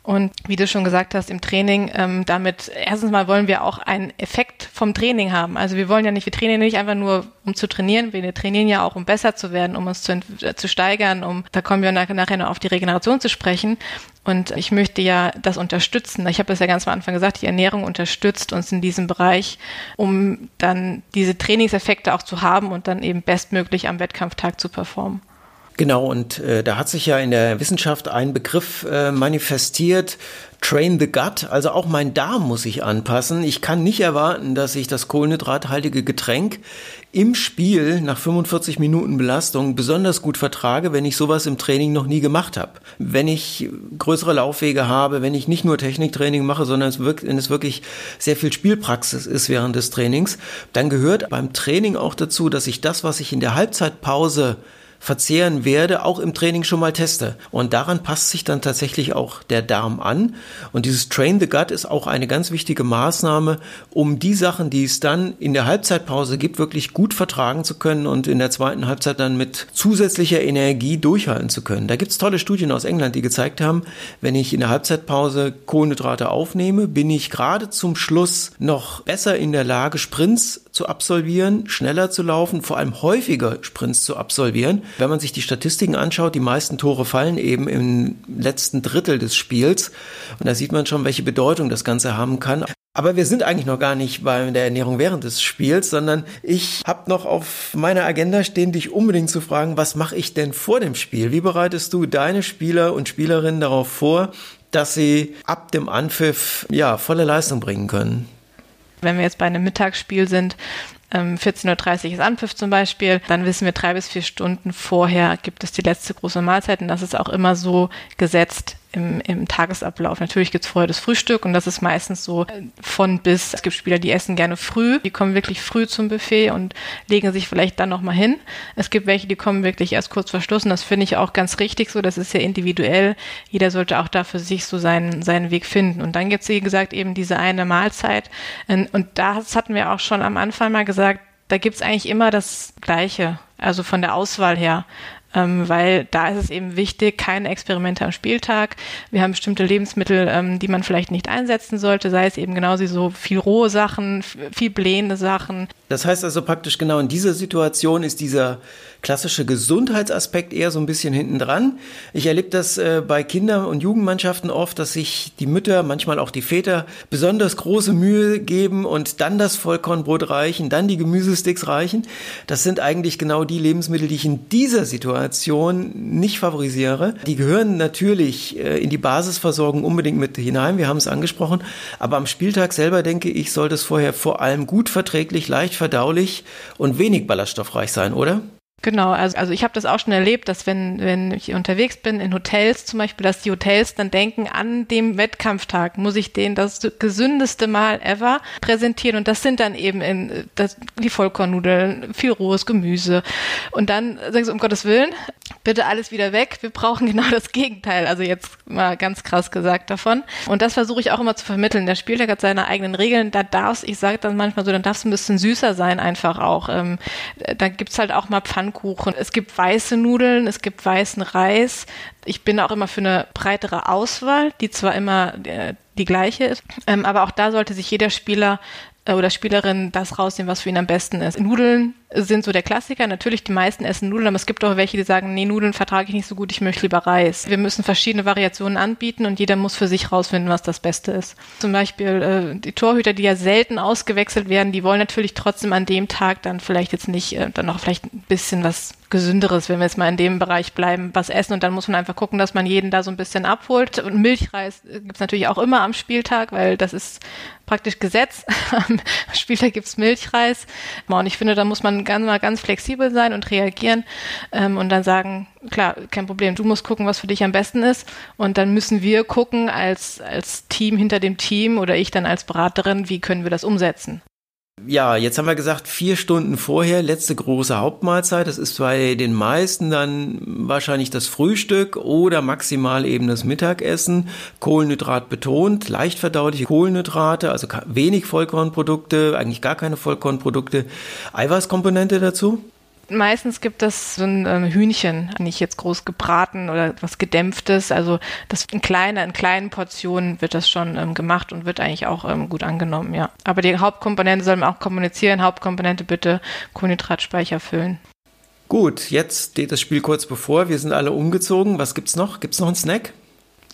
Und wie du schon gesagt hast, im Training, ähm, damit erstens mal wollen wir auch einen Effekt vom Training haben. Also wir wollen ja nicht, wir trainieren nicht einfach nur, um zu trainieren, wir trainieren ja auch, um besser zu werden, um uns zu, äh, zu steigern, um, da kommen wir nachher, noch auf die Regeneration zu sprechen. Und ich möchte ja das unterstützen. Ich habe das ja ganz am Anfang gesagt, die Ernährung unterstützt uns in diesem Bereich, um dann diese Trainingseffekte auch zu haben und dann eben bestmöglich am Wettkampftag zu performen. Genau, und äh, da hat sich ja in der Wissenschaft ein Begriff äh, manifestiert, Train the Gut, also auch mein Darm muss sich anpassen. Ich kann nicht erwarten, dass ich das kohlenhydrathaltige Getränk im Spiel nach 45 Minuten Belastung besonders gut vertrage, wenn ich sowas im Training noch nie gemacht habe. Wenn ich größere Laufwege habe, wenn ich nicht nur Techniktraining mache, sondern es wirkt, wenn es wirklich sehr viel Spielpraxis ist während des Trainings, dann gehört beim Training auch dazu, dass ich das, was ich in der Halbzeitpause verzehren werde, auch im Training schon mal teste. Und daran passt sich dann tatsächlich auch der Darm an. Und dieses Train the Gut ist auch eine ganz wichtige Maßnahme, um die Sachen, die es dann in der Halbzeitpause gibt, wirklich gut vertragen zu können und in der zweiten Halbzeit dann mit zusätzlicher Energie durchhalten zu können. Da gibt es tolle Studien aus England, die gezeigt haben, wenn ich in der Halbzeitpause Kohlenhydrate aufnehme, bin ich gerade zum Schluss noch besser in der Lage, Sprints zu absolvieren, schneller zu laufen, vor allem häufiger Sprints zu absolvieren. Wenn man sich die Statistiken anschaut, die meisten Tore fallen eben im letzten Drittel des Spiels. Und da sieht man schon, welche Bedeutung das Ganze haben kann. Aber wir sind eigentlich noch gar nicht bei der Ernährung während des Spiels, sondern ich habe noch auf meiner Agenda stehen, dich unbedingt zu fragen, was mache ich denn vor dem Spiel? Wie bereitest du deine Spieler und Spielerinnen darauf vor, dass sie ab dem Anpfiff ja volle Leistung bringen können? Wenn wir jetzt bei einem Mittagsspiel sind, 14.30 ähm, Uhr ist Anpfiff zum Beispiel, dann wissen wir drei bis vier Stunden vorher gibt es die letzte große Mahlzeit und das ist auch immer so gesetzt, im, im Tagesablauf. Natürlich gibt's vorher das Frühstück und das ist meistens so äh, von bis. Es gibt Spieler, die essen gerne früh, die kommen wirklich früh zum Buffet und legen sich vielleicht dann nochmal hin. Es gibt welche, die kommen wirklich erst kurz vor Schluss und das finde ich auch ganz richtig so. Das ist ja individuell. Jeder sollte auch da für sich so seinen, seinen Weg finden. Und dann gibt's wie gesagt, eben diese eine Mahlzeit. Und das hatten wir auch schon am Anfang mal gesagt, da gibt's eigentlich immer das Gleiche, also von der Auswahl her ähm, weil da ist es eben wichtig, keine Experimente am Spieltag. Wir haben bestimmte Lebensmittel, ähm, die man vielleicht nicht einsetzen sollte, sei es eben genauso so viel rohe Sachen, viel blähende Sachen. Das heißt also praktisch genau in dieser Situation ist dieser klassische Gesundheitsaspekt eher so ein bisschen hinten dran. Ich erlebe das äh, bei Kinder- und Jugendmannschaften oft, dass sich die Mütter, manchmal auch die Väter, besonders große Mühe geben und dann das Vollkornbrot reichen, dann die Gemüsesticks reichen. Das sind eigentlich genau die Lebensmittel, die ich in dieser Situation nicht favorisiere. Die gehören natürlich äh, in die Basisversorgung unbedingt mit hinein, wir haben es angesprochen, aber am Spieltag selber denke ich, sollte es vorher vor allem gut verträglich, leicht verdaulich und wenig ballaststoffreich sein, oder? Genau, also, also ich habe das auch schon erlebt, dass wenn, wenn ich unterwegs bin, in Hotels zum Beispiel, dass die Hotels dann denken, an dem Wettkampftag muss ich denen das gesündeste Mal ever präsentieren. Und das sind dann eben in, das, die Vollkornnudeln, viel rohes Gemüse. Und dann sagen sie, um Gottes Willen, bitte alles wieder weg. Wir brauchen genau das Gegenteil. Also jetzt mal ganz krass gesagt davon. Und das versuche ich auch immer zu vermitteln. Der Spieltag hat seine eigenen Regeln. Da darfst, ich sage dann manchmal so, dann darfst du ein bisschen süßer sein einfach auch. Ähm, da gibt's halt auch mal Pfannen Pfannkuchen. Es gibt weiße Nudeln, es gibt weißen Reis. Ich bin auch immer für eine breitere Auswahl, die zwar immer äh, die gleiche ist, ähm, aber auch da sollte sich jeder Spieler äh, oder Spielerin das rausnehmen, was für ihn am besten ist. Nudeln sind so der Klassiker. Natürlich, die meisten essen Nudeln, aber es gibt auch welche, die sagen, nee, Nudeln vertrage ich nicht so gut, ich möchte lieber Reis. Wir müssen verschiedene Variationen anbieten und jeder muss für sich rausfinden, was das Beste ist. Zum Beispiel äh, die Torhüter, die ja selten ausgewechselt werden, die wollen natürlich trotzdem an dem Tag dann vielleicht jetzt nicht, äh, dann noch vielleicht ein bisschen was Gesünderes, wenn wir jetzt mal in dem Bereich bleiben, was essen und dann muss man einfach gucken, dass man jeden da so ein bisschen abholt. Und Milchreis gibt's natürlich auch immer am Spieltag, weil das ist praktisch Gesetz. Am Spieltag gibt's Milchreis. Und ich finde, da muss man ganz, mal ganz flexibel sein und reagieren ähm, und dann sagen, klar, kein Problem, du musst gucken, was für dich am besten ist. Und dann müssen wir gucken als, als Team hinter dem Team oder ich dann als Beraterin, wie können wir das umsetzen. Ja, jetzt haben wir gesagt, vier Stunden vorher, letzte große Hauptmahlzeit. Das ist bei den meisten dann wahrscheinlich das Frühstück oder maximal eben das Mittagessen. Kohlenhydrat betont, leicht verdauliche Kohlenhydrate, also wenig Vollkornprodukte, eigentlich gar keine Vollkornprodukte. Eiweißkomponente dazu? Meistens gibt es so ein ähm, Hühnchen, nicht jetzt groß gebraten oder was gedämpftes. Also das in kleiner, in kleinen Portionen wird das schon ähm, gemacht und wird eigentlich auch ähm, gut angenommen, ja. Aber die Hauptkomponente soll man auch kommunizieren. Hauptkomponente bitte Kohlenhydratspeicher füllen. Gut, jetzt steht das Spiel kurz bevor. Wir sind alle umgezogen. Was gibt's noch? Gibt's noch einen Snack?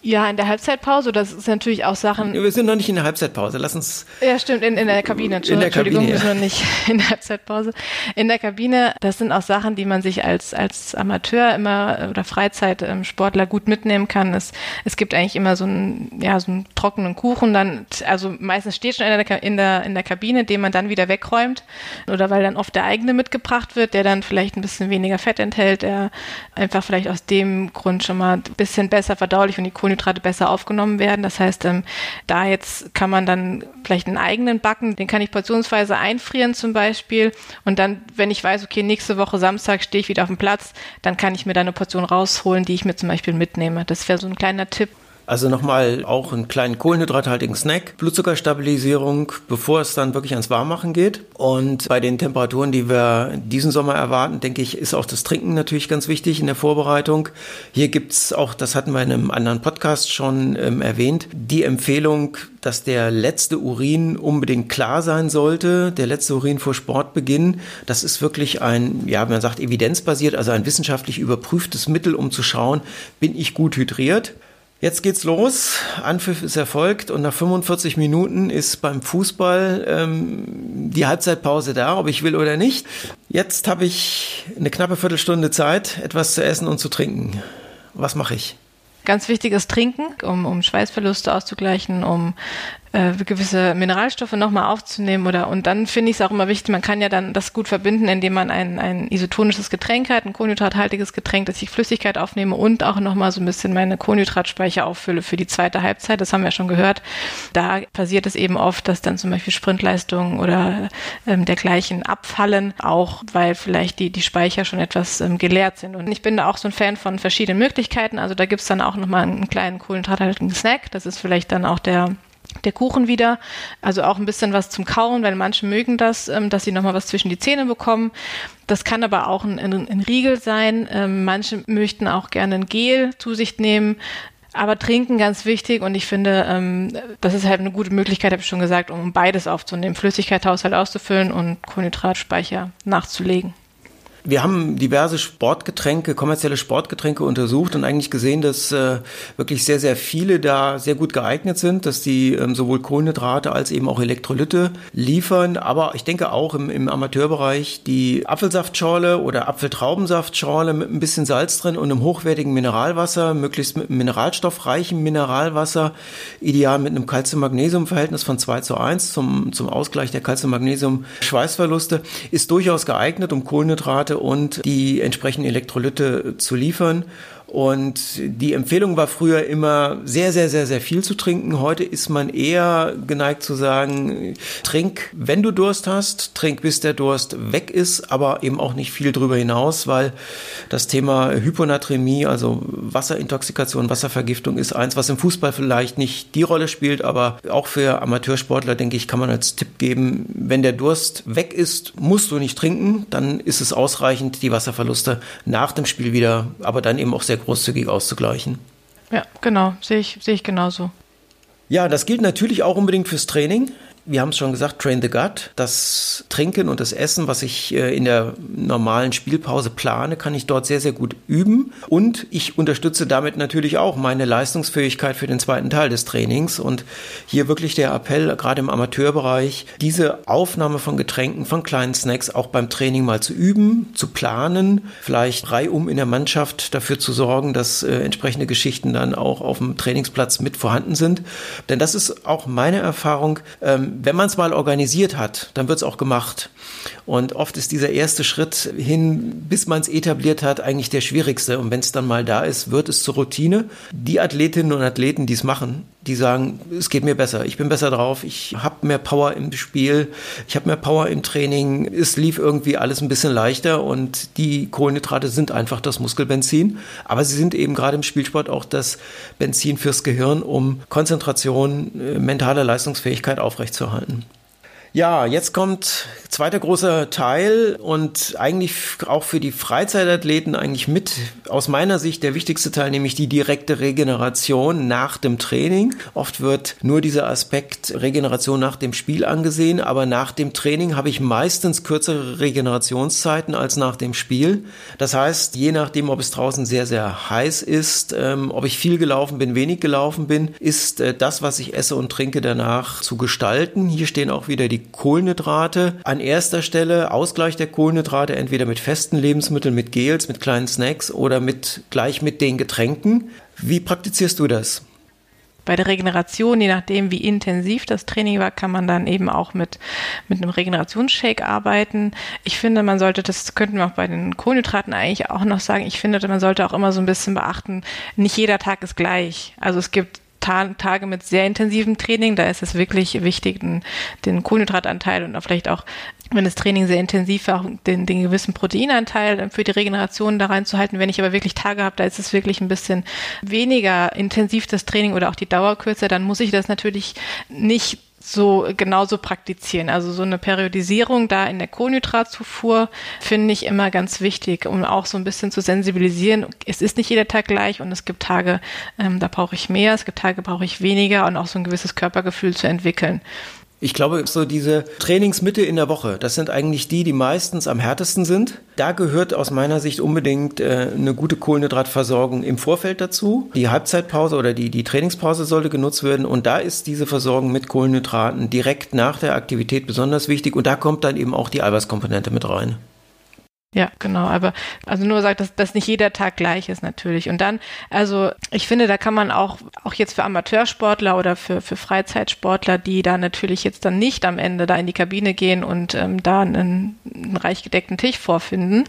Ja, in der Halbzeitpause, das ist natürlich auch Sachen. Wir sind noch nicht in der Halbzeitpause, lass uns. Ja, stimmt, in, in der Kabine. In der Entschuldigung, Kabine, wir sind noch nicht in der Halbzeitpause. In der Kabine, das sind auch Sachen, die man sich als, als Amateur immer oder Freizeitsportler gut mitnehmen kann. Es, es gibt eigentlich immer so einen, ja, so einen trockenen Kuchen, dann, also meistens steht schon in der, in der, in der Kabine, den man dann wieder wegräumt. Oder weil dann oft der eigene mitgebracht wird, der dann vielleicht ein bisschen weniger Fett enthält, der einfach vielleicht aus dem Grund schon mal ein bisschen besser verdaulich und die Kohlenhydrate Kohlenhydrate besser aufgenommen werden. Das heißt, ähm, da jetzt kann man dann vielleicht einen eigenen backen, den kann ich portionsweise einfrieren zum Beispiel. Und dann, wenn ich weiß, okay, nächste Woche Samstag stehe ich wieder auf dem Platz, dann kann ich mir da eine Portion rausholen, die ich mir zum Beispiel mitnehme. Das wäre so ein kleiner Tipp. Also nochmal auch einen kleinen kohlenhydrathaltigen Snack, Blutzuckerstabilisierung, bevor es dann wirklich ans Warmmachen geht. Und bei den Temperaturen, die wir diesen Sommer erwarten, denke ich, ist auch das Trinken natürlich ganz wichtig in der Vorbereitung. Hier gibt's auch, das hatten wir in einem anderen Podcast schon ähm, erwähnt, die Empfehlung, dass der letzte Urin unbedingt klar sein sollte, der letzte Urin vor Sportbeginn. Das ist wirklich ein, ja, man sagt evidenzbasiert, also ein wissenschaftlich überprüftes Mittel, um zu schauen, bin ich gut hydriert. Jetzt geht's los. Anpfiff ist erfolgt und nach 45 Minuten ist beim Fußball ähm, die Halbzeitpause da, ob ich will oder nicht. Jetzt habe ich eine knappe Viertelstunde Zeit, etwas zu essen und zu trinken. Was mache ich? Ganz wichtig ist Trinken, um, um Schweißverluste auszugleichen, um äh, gewisse Mineralstoffe nochmal aufzunehmen oder und dann finde ich es auch immer wichtig, man kann ja dann das gut verbinden, indem man ein, ein isotonisches Getränk hat, ein kohlenhydrathaltiges Getränk, dass ich Flüssigkeit aufnehme und auch nochmal so ein bisschen meine Kohlenhydratspeicher auffülle für die zweite Halbzeit. Das haben wir schon gehört. Da passiert es eben oft, dass dann zum Beispiel Sprintleistungen oder ähm, dergleichen abfallen, auch weil vielleicht die, die Speicher schon etwas ähm, geleert sind. Und ich bin da auch so ein Fan von verschiedenen Möglichkeiten. Also da gibt's dann auch nochmal einen kleinen kohlenhydrathaltigen Snack. Das ist vielleicht dann auch der der Kuchen wieder, also auch ein bisschen was zum Kauen, weil manche mögen das, ähm, dass sie nochmal was zwischen die Zähne bekommen. Das kann aber auch ein, ein, ein Riegel sein. Ähm, manche möchten auch gerne ein Gel zu sich nehmen. Aber trinken ganz wichtig und ich finde, ähm, das ist halt eine gute Möglichkeit, habe ich schon gesagt, um beides aufzunehmen, Flüssigkeitshaushalt auszufüllen und Kohlenhydratspeicher nachzulegen. Wir haben diverse Sportgetränke, kommerzielle Sportgetränke untersucht und eigentlich gesehen, dass äh, wirklich sehr, sehr viele da sehr gut geeignet sind, dass die ähm, sowohl Kohlenhydrate als eben auch Elektrolyte liefern. Aber ich denke auch im, im Amateurbereich die Apfelsaftschorle oder Apfeltraubensaftschorle mit ein bisschen Salz drin und einem hochwertigen Mineralwasser, möglichst mit einem mineralstoffreichen Mineralwasser, ideal mit einem Calcium-Magnesium-Verhältnis von 2 zu 1 zum, zum Ausgleich der Calcium-Magnesium-Schweißverluste, ist durchaus geeignet, um Kohlenhydrate und die entsprechenden Elektrolyte zu liefern. Und die Empfehlung war früher immer sehr, sehr, sehr, sehr viel zu trinken. Heute ist man eher geneigt zu sagen, trink, wenn du Durst hast, trink, bis der Durst weg ist, aber eben auch nicht viel drüber hinaus, weil das Thema Hyponatremie, also Wasserintoxikation, Wasservergiftung ist eins, was im Fußball vielleicht nicht die Rolle spielt, aber auch für Amateursportler, denke ich, kann man als Tipp geben, wenn der Durst weg ist, musst du nicht trinken, dann ist es ausreichend, die Wasserverluste nach dem Spiel wieder, aber dann eben auch sehr großzügig auszugleichen. Ja, genau, sehe ich, sehe ich genauso. Ja, das gilt natürlich auch unbedingt fürs Training. Wir haben es schon gesagt, Train the Gut. Das Trinken und das Essen, was ich äh, in der normalen Spielpause plane, kann ich dort sehr, sehr gut üben. Und ich unterstütze damit natürlich auch meine Leistungsfähigkeit für den zweiten Teil des Trainings. Und hier wirklich der Appell, gerade im Amateurbereich, diese Aufnahme von Getränken, von kleinen Snacks auch beim Training mal zu üben, zu planen, vielleicht reihum in der Mannschaft dafür zu sorgen, dass äh, entsprechende Geschichten dann auch auf dem Trainingsplatz mit vorhanden sind. Denn das ist auch meine Erfahrung. Ähm, wenn man es mal organisiert hat, dann wird es auch gemacht. Und oft ist dieser erste Schritt hin, bis man es etabliert hat, eigentlich der schwierigste. Und wenn es dann mal da ist, wird es zur Routine. Die Athletinnen und Athleten, die es machen, die sagen, es geht mir besser, ich bin besser drauf, ich habe mehr Power im Spiel, ich habe mehr Power im Training, es lief irgendwie alles ein bisschen leichter und die Kohlenhydrate sind einfach das Muskelbenzin, aber sie sind eben gerade im Spielsport auch das Benzin fürs Gehirn, um Konzentration, äh, mentale Leistungsfähigkeit aufrechtzuerhalten. Ja, jetzt kommt zweiter großer Teil und eigentlich auch für die Freizeitathleten eigentlich mit aus meiner Sicht der wichtigste Teil, nämlich die direkte Regeneration nach dem Training. Oft wird nur dieser Aspekt Regeneration nach dem Spiel angesehen, aber nach dem Training habe ich meistens kürzere Regenerationszeiten als nach dem Spiel. Das heißt, je nachdem, ob es draußen sehr, sehr heiß ist, ähm, ob ich viel gelaufen bin, wenig gelaufen bin, ist äh, das, was ich esse und trinke danach zu gestalten. Hier stehen auch wieder die Kohlenhydrate. An erster Stelle Ausgleich der Kohlenhydrate entweder mit festen Lebensmitteln, mit Gels, mit kleinen Snacks oder mit gleich mit den Getränken. Wie praktizierst du das? Bei der Regeneration, je nachdem, wie intensiv das Training war, kann man dann eben auch mit, mit einem Regenerationsshake arbeiten. Ich finde, man sollte, das könnten wir auch bei den Kohlenhydraten eigentlich auch noch sagen, ich finde, man sollte auch immer so ein bisschen beachten, nicht jeder Tag ist gleich. Also es gibt Tage mit sehr intensivem Training, da ist es wirklich wichtig, den, den Kohlenhydratanteil und auch vielleicht auch, wenn das Training sehr intensiv war, den, den gewissen Proteinanteil für die Regeneration da reinzuhalten. Wenn ich aber wirklich Tage habe, da ist es wirklich ein bisschen weniger intensiv das Training oder auch die Dauer kürzer, dann muss ich das natürlich nicht so genauso praktizieren. Also so eine Periodisierung da in der Kohlenhydratzufuhr finde ich immer ganz wichtig, um auch so ein bisschen zu sensibilisieren. Es ist nicht jeder Tag gleich und es gibt Tage, ähm, da brauche ich mehr, es gibt Tage, brauche ich weniger und auch so ein gewisses Körpergefühl zu entwickeln. Ich glaube, so diese Trainingsmitte in der Woche, das sind eigentlich die, die meistens am härtesten sind. Da gehört aus meiner Sicht unbedingt äh, eine gute Kohlenhydratversorgung im Vorfeld dazu. Die Halbzeitpause oder die, die Trainingspause sollte genutzt werden und da ist diese Versorgung mit Kohlenhydraten direkt nach der Aktivität besonders wichtig und da kommt dann eben auch die Eiweißkomponente mit rein. Ja, genau. Aber also nur sagt, dass, dass nicht jeder Tag gleich ist natürlich. Und dann, also ich finde, da kann man auch, auch jetzt für Amateursportler oder für, für Freizeitsportler, die da natürlich jetzt dann nicht am Ende da in die Kabine gehen und ähm, da einen, einen reich gedeckten Tisch vorfinden,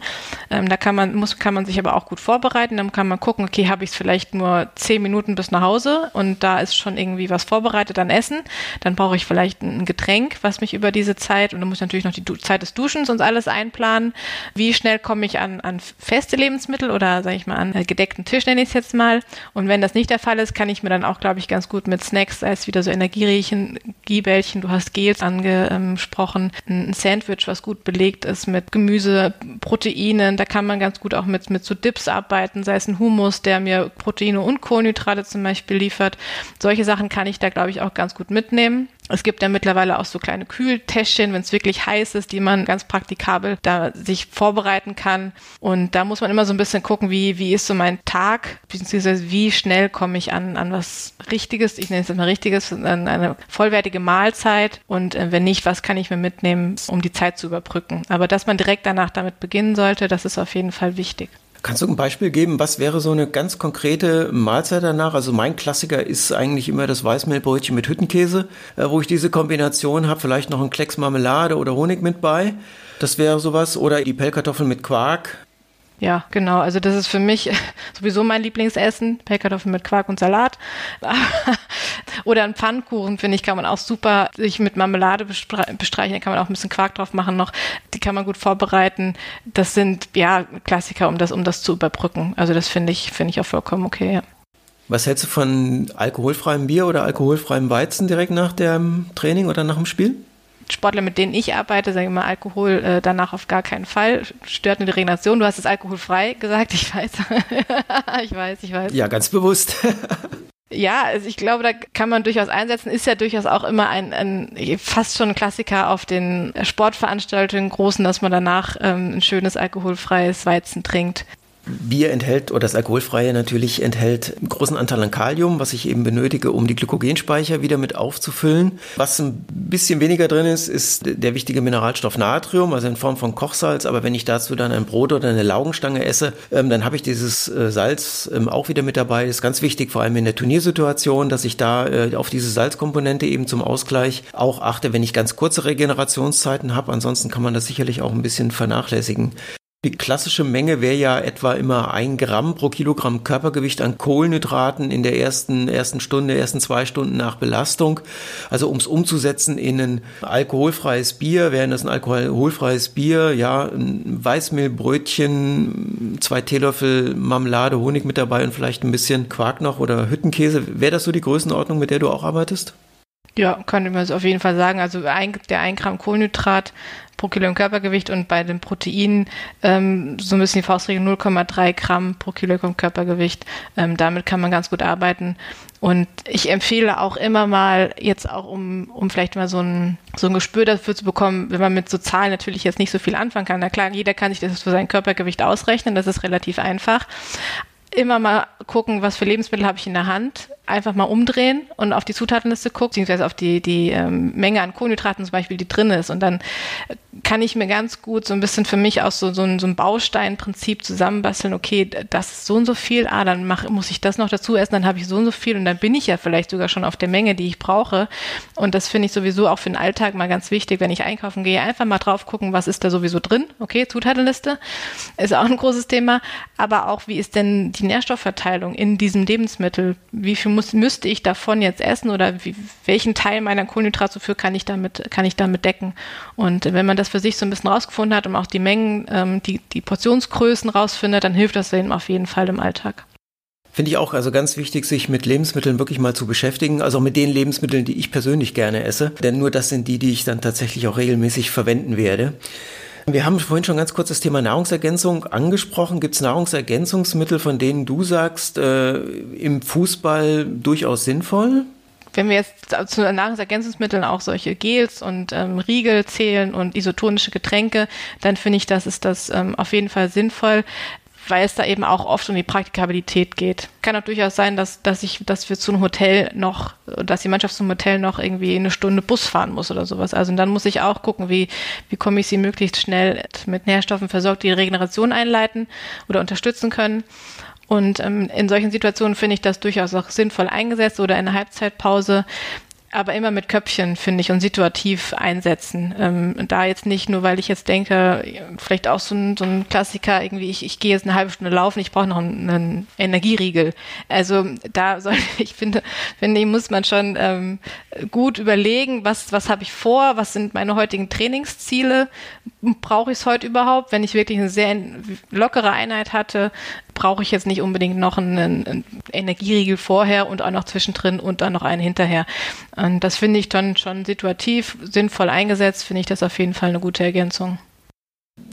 ähm, da kann man, muss, kann man sich aber auch gut vorbereiten. Dann kann man gucken, okay, habe ich es vielleicht nur zehn Minuten bis nach Hause und da ist schon irgendwie was vorbereitet an Essen. Dann brauche ich vielleicht ein Getränk, was mich über diese Zeit, und dann muss ich natürlich noch die du Zeit des Duschens und alles einplanen. Wie schnell komme ich an, an feste Lebensmittel oder sage ich mal an äh, gedeckten Tisch nenne ich es jetzt mal. Und wenn das nicht der Fall ist, kann ich mir dann auch, glaube ich, ganz gut mit Snacks, sei es wieder so Energieriechen, Giebällchen, du hast Gels angesprochen, ein Sandwich, was gut belegt ist mit Gemüse, Proteinen, da kann man ganz gut auch mit, mit so Dips arbeiten, sei es ein Hummus, der mir Proteine und Kohlenhydrate zum Beispiel liefert. Solche Sachen kann ich da, glaube ich, auch ganz gut mitnehmen. Es gibt ja mittlerweile auch so kleine Kühltäschchen, wenn es wirklich heiß ist, die man ganz praktikabel da sich vorbereiten kann. Und da muss man immer so ein bisschen gucken, wie, wie ist so mein Tag, beziehungsweise wie schnell komme ich an, an was Richtiges, ich nenne es immer Richtiges, an eine vollwertige Mahlzeit. Und äh, wenn nicht, was kann ich mir mitnehmen, um die Zeit zu überbrücken. Aber dass man direkt danach damit beginnen sollte, das ist auf jeden Fall wichtig. Kannst du ein Beispiel geben? Was wäre so eine ganz konkrete Mahlzeit danach? Also mein Klassiker ist eigentlich immer das Weißmehlbrötchen mit Hüttenkäse, äh, wo ich diese Kombination habe, vielleicht noch ein Klecks Marmelade oder Honig mit bei. Das wäre sowas. Oder die Pellkartoffeln mit Quark. Ja, genau. Also das ist für mich sowieso mein Lieblingsessen. Pellkartoffeln mit Quark und Salat. Oder ein Pfannkuchen, finde ich, kann man auch super sich mit Marmelade bestreichen. Da kann man auch ein bisschen Quark drauf machen noch. Die kann man gut vorbereiten. Das sind, ja, Klassiker, um das, um das zu überbrücken. Also das finde ich, finde ich auch vollkommen okay, ja. Was hältst du von alkoholfreiem Bier oder alkoholfreiem Weizen direkt nach dem Training oder nach dem Spiel? Sportler, mit denen ich arbeite, sage ich mal, Alkohol äh, danach auf gar keinen Fall. Stört eine Regeneration. Du hast es alkoholfrei gesagt, ich weiß. ich weiß, ich weiß. Ja, ganz bewusst. Ja, also ich glaube, da kann man durchaus einsetzen. Ist ja durchaus auch immer ein, ein fast schon ein Klassiker auf den Sportveranstaltungen großen, dass man danach ähm, ein schönes alkoholfreies Weizen trinkt. Bier enthält, oder das Alkoholfreie natürlich enthält einen großen Anteil an Kalium, was ich eben benötige, um die Glykogenspeicher wieder mit aufzufüllen. Was ein bisschen weniger drin ist, ist der wichtige Mineralstoff Natrium, also in Form von Kochsalz. Aber wenn ich dazu dann ein Brot oder eine Laugenstange esse, ähm, dann habe ich dieses äh, Salz ähm, auch wieder mit dabei. Ist ganz wichtig, vor allem in der Turniersituation, dass ich da äh, auf diese Salzkomponente eben zum Ausgleich auch achte, wenn ich ganz kurze Regenerationszeiten habe. Ansonsten kann man das sicherlich auch ein bisschen vernachlässigen. Die klassische Menge wäre ja etwa immer ein Gramm pro Kilogramm Körpergewicht an Kohlenhydraten in der ersten, ersten Stunde, ersten zwei Stunden nach Belastung. Also um es umzusetzen in ein alkoholfreies Bier, wäre das ein alkoholfreies Bier, ja, ein Weißmehlbrötchen, zwei Teelöffel Marmelade, Honig mit dabei und vielleicht ein bisschen Quark noch oder Hüttenkäse. Wäre das so die Größenordnung, mit der du auch arbeitest? Ja, könnte man es auf jeden Fall sagen. Also ein, der ein Gramm Kohlenhydrat pro Kilogramm Körpergewicht und bei den Proteinen ähm, so ein bisschen die Faustregel 0,3 Gramm pro Kilogramm Körpergewicht. Ähm, damit kann man ganz gut arbeiten. Und ich empfehle auch immer mal, jetzt auch um, um vielleicht mal so ein, so ein Gespür dafür zu bekommen, wenn man mit so Zahlen natürlich jetzt nicht so viel anfangen kann. Na klar, jeder kann sich das für sein Körpergewicht ausrechnen, das ist relativ einfach immer mal gucken, was für Lebensmittel habe ich in der Hand, einfach mal umdrehen und auf die Zutatenliste gucken, beziehungsweise auf die, die ähm, Menge an Kohlenhydraten zum Beispiel, die drin ist. Und dann kann ich mir ganz gut so ein bisschen für mich aus so, so, ein, so ein Bausteinprinzip zusammenbasteln, okay, das ist so und so viel, ah, dann mach, muss ich das noch dazu essen, dann habe ich so und so viel und dann bin ich ja vielleicht sogar schon auf der Menge, die ich brauche. Und das finde ich sowieso auch für den Alltag mal ganz wichtig, wenn ich einkaufen gehe, einfach mal drauf gucken, was ist da sowieso drin. Okay, Zutatenliste ist auch ein großes Thema, aber auch, wie ist denn die Nährstoffverteilung in diesem Lebensmittel? Wie viel muss, müsste ich davon jetzt essen oder wie, welchen Teil meiner Kohlenhydratzufuhr kann ich damit, kann ich damit decken? Und wenn man das für sich so ein bisschen rausgefunden hat und auch die Mengen, ähm, die, die Portionsgrößen rausfindet, dann hilft das eben auf jeden Fall im Alltag. Finde ich auch also ganz wichtig, sich mit Lebensmitteln wirklich mal zu beschäftigen. Also mit den Lebensmitteln, die ich persönlich gerne esse. Denn nur das sind die, die ich dann tatsächlich auch regelmäßig verwenden werde. Wir haben vorhin schon ganz kurz das Thema Nahrungsergänzung angesprochen. Gibt es Nahrungsergänzungsmittel, von denen du sagst, äh, im Fußball durchaus sinnvoll? Wenn wir jetzt zu Nahrungsergänzungsmitteln auch solche Gels und ähm, Riegel zählen und isotonische Getränke, dann finde ich, das ist das ähm, auf jeden Fall sinnvoll weil es da eben auch oft um die Praktikabilität geht. Kann auch durchaus sein, dass, dass ich, dass wir zu einem Hotel noch, dass die Mannschaft zum Hotel noch irgendwie eine Stunde Bus fahren muss oder sowas. Also dann muss ich auch gucken, wie, wie komme ich sie möglichst schnell mit Nährstoffen versorgt, die, Regeneration einleiten oder unterstützen können. Und ähm, in solchen Situationen finde ich das durchaus auch sinnvoll eingesetzt oder in der Halbzeitpause aber immer mit Köpfchen, finde ich, und situativ einsetzen. Ähm, da jetzt nicht nur, weil ich jetzt denke, vielleicht auch so ein, so ein Klassiker, irgendwie, ich, ich gehe jetzt eine halbe Stunde laufen, ich brauche noch einen, einen, Energieriegel. Also da soll ich finde, finde ich, muss man schon ähm, gut überlegen, was, was habe ich vor, was sind meine heutigen Trainingsziele, brauche ich es heute überhaupt? Wenn ich wirklich eine sehr lockere Einheit hatte, brauche ich jetzt nicht unbedingt noch einen, einen, Energieriegel vorher und auch noch zwischendrin und dann noch einen hinterher. Und das finde ich dann schon situativ sinnvoll eingesetzt, finde ich das auf jeden Fall eine gute Ergänzung.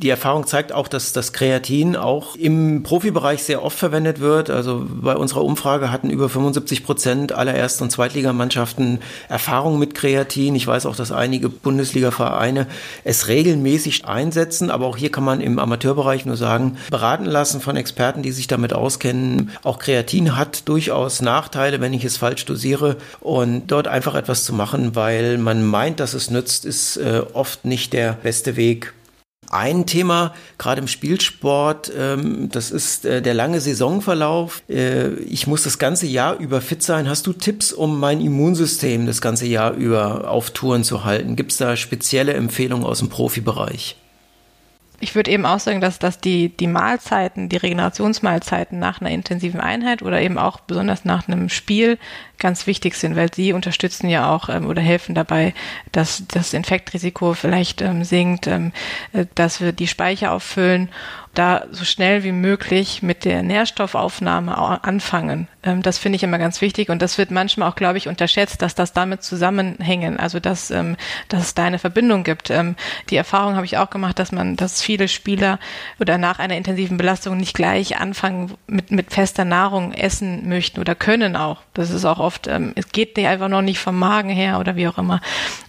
Die Erfahrung zeigt auch, dass das Kreatin auch im Profibereich sehr oft verwendet wird. Also bei unserer Umfrage hatten über 75 Prozent aller Erst- und Zweitligamannschaften Erfahrung mit Kreatin. Ich weiß auch, dass einige Bundesliga-Vereine es regelmäßig einsetzen. Aber auch hier kann man im Amateurbereich nur sagen, beraten lassen von Experten, die sich damit auskennen. Auch Kreatin hat durchaus Nachteile, wenn ich es falsch dosiere. Und dort einfach etwas zu machen, weil man meint, dass es nützt, ist äh, oft nicht der beste Weg ein Thema, gerade im Spielsport, ähm, das ist äh, der lange Saisonverlauf. Äh, ich muss das ganze Jahr über fit sein. Hast du Tipps, um mein Immunsystem das ganze Jahr über auf Touren zu halten? Gibt es da spezielle Empfehlungen aus dem Profibereich? Ich würde eben auch sagen, dass, dass die, die Mahlzeiten, die Regenerationsmahlzeiten nach einer intensiven Einheit oder eben auch besonders nach einem Spiel ganz wichtig sind, weil sie unterstützen ja auch ähm, oder helfen dabei, dass das Infektrisiko vielleicht ähm, sinkt, ähm, äh, dass wir die Speicher auffüllen da so schnell wie möglich mit der Nährstoffaufnahme anfangen. Ähm, das finde ich immer ganz wichtig und das wird manchmal auch, glaube ich, unterschätzt, dass das damit zusammenhängen, also dass, ähm, dass es da eine Verbindung gibt. Ähm, die Erfahrung habe ich auch gemacht, dass man, dass viele Spieler oder nach einer intensiven Belastung nicht gleich anfangen mit, mit fester Nahrung essen möchten oder können auch. Das ist auch oft, es geht einfach noch nicht vom Magen her oder wie auch immer.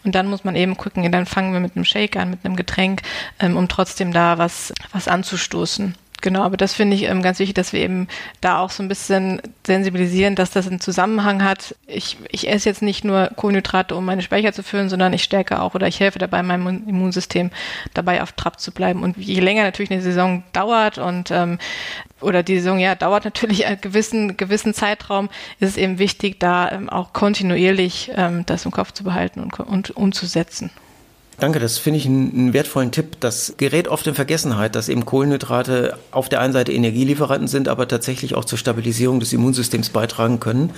Und dann muss man eben gucken, dann fangen wir mit einem Shake an, mit einem Getränk, um trotzdem da was, was anzustoßen. Genau, aber das finde ich ähm, ganz wichtig, dass wir eben da auch so ein bisschen sensibilisieren, dass das einen Zusammenhang hat. Ich, ich esse jetzt nicht nur Kohlenhydrate, um meine Speicher zu füllen, sondern ich stärke auch oder ich helfe dabei, meinem Immunsystem dabei auf Trab zu bleiben. Und je länger natürlich eine Saison dauert und ähm, oder die Saison ja dauert natürlich einen gewissen gewissen Zeitraum, ist es eben wichtig, da ähm, auch kontinuierlich ähm, das im Kopf zu behalten und, und umzusetzen. Danke, das finde ich einen, wertvollen Tipp. Das gerät oft in Vergessenheit, dass eben Kohlenhydrate auf der einen Seite Energielieferanten sind, aber tatsächlich auch zur Stabilisierung des Immunsystems beitragen können.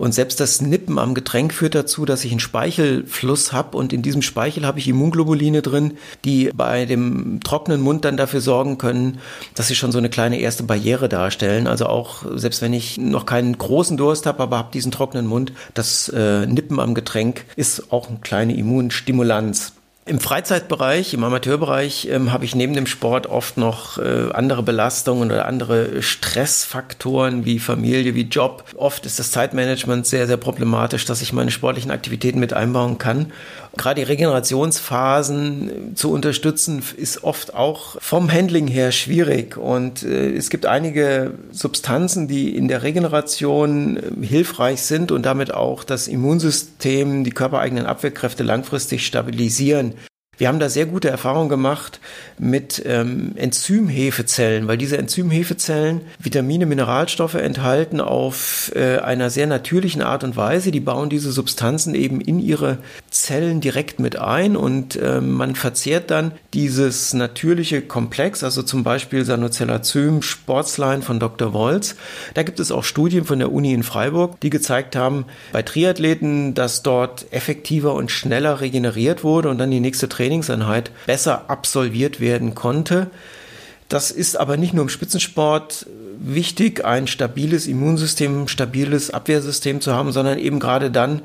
Und selbst das Nippen am Getränk führt dazu, dass ich einen Speichelfluss habe und in diesem Speichel habe ich Immunglobuline drin, die bei dem trockenen Mund dann dafür sorgen können, dass sie schon so eine kleine erste Barriere darstellen. Also auch selbst wenn ich noch keinen großen Durst habe, aber habe diesen trockenen Mund, das äh, Nippen am Getränk ist auch eine kleine Immunstimulanz. Im Freizeitbereich, im Amateurbereich ähm, habe ich neben dem Sport oft noch äh, andere Belastungen oder andere Stressfaktoren wie Familie, wie Job. Oft ist das Zeitmanagement sehr, sehr problematisch, dass ich meine sportlichen Aktivitäten mit einbauen kann. Gerade die Regenerationsphasen zu unterstützen, ist oft auch vom Handling her schwierig. Und äh, es gibt einige Substanzen, die in der Regeneration äh, hilfreich sind und damit auch das Immunsystem, die körpereigenen Abwehrkräfte langfristig stabilisieren. Wir haben da sehr gute Erfahrungen gemacht mit ähm, Enzymhefezellen, weil diese Enzymhefezellen Vitamine, Mineralstoffe enthalten auf äh, einer sehr natürlichen Art und Weise. Die bauen diese Substanzen eben in ihre Zellen direkt mit ein und äh, man verzehrt dann dieses natürliche Komplex, also zum Beispiel Sanocellazym Sportsline von Dr. Wolz. Da gibt es auch Studien von der Uni in Freiburg, die gezeigt haben, bei Triathleten, dass dort effektiver und schneller regeneriert wurde und dann die nächste Training Trainingseinheit besser absolviert werden konnte. Das ist aber nicht nur im Spitzensport wichtig, ein stabiles Immunsystem, stabiles Abwehrsystem zu haben, sondern eben gerade dann,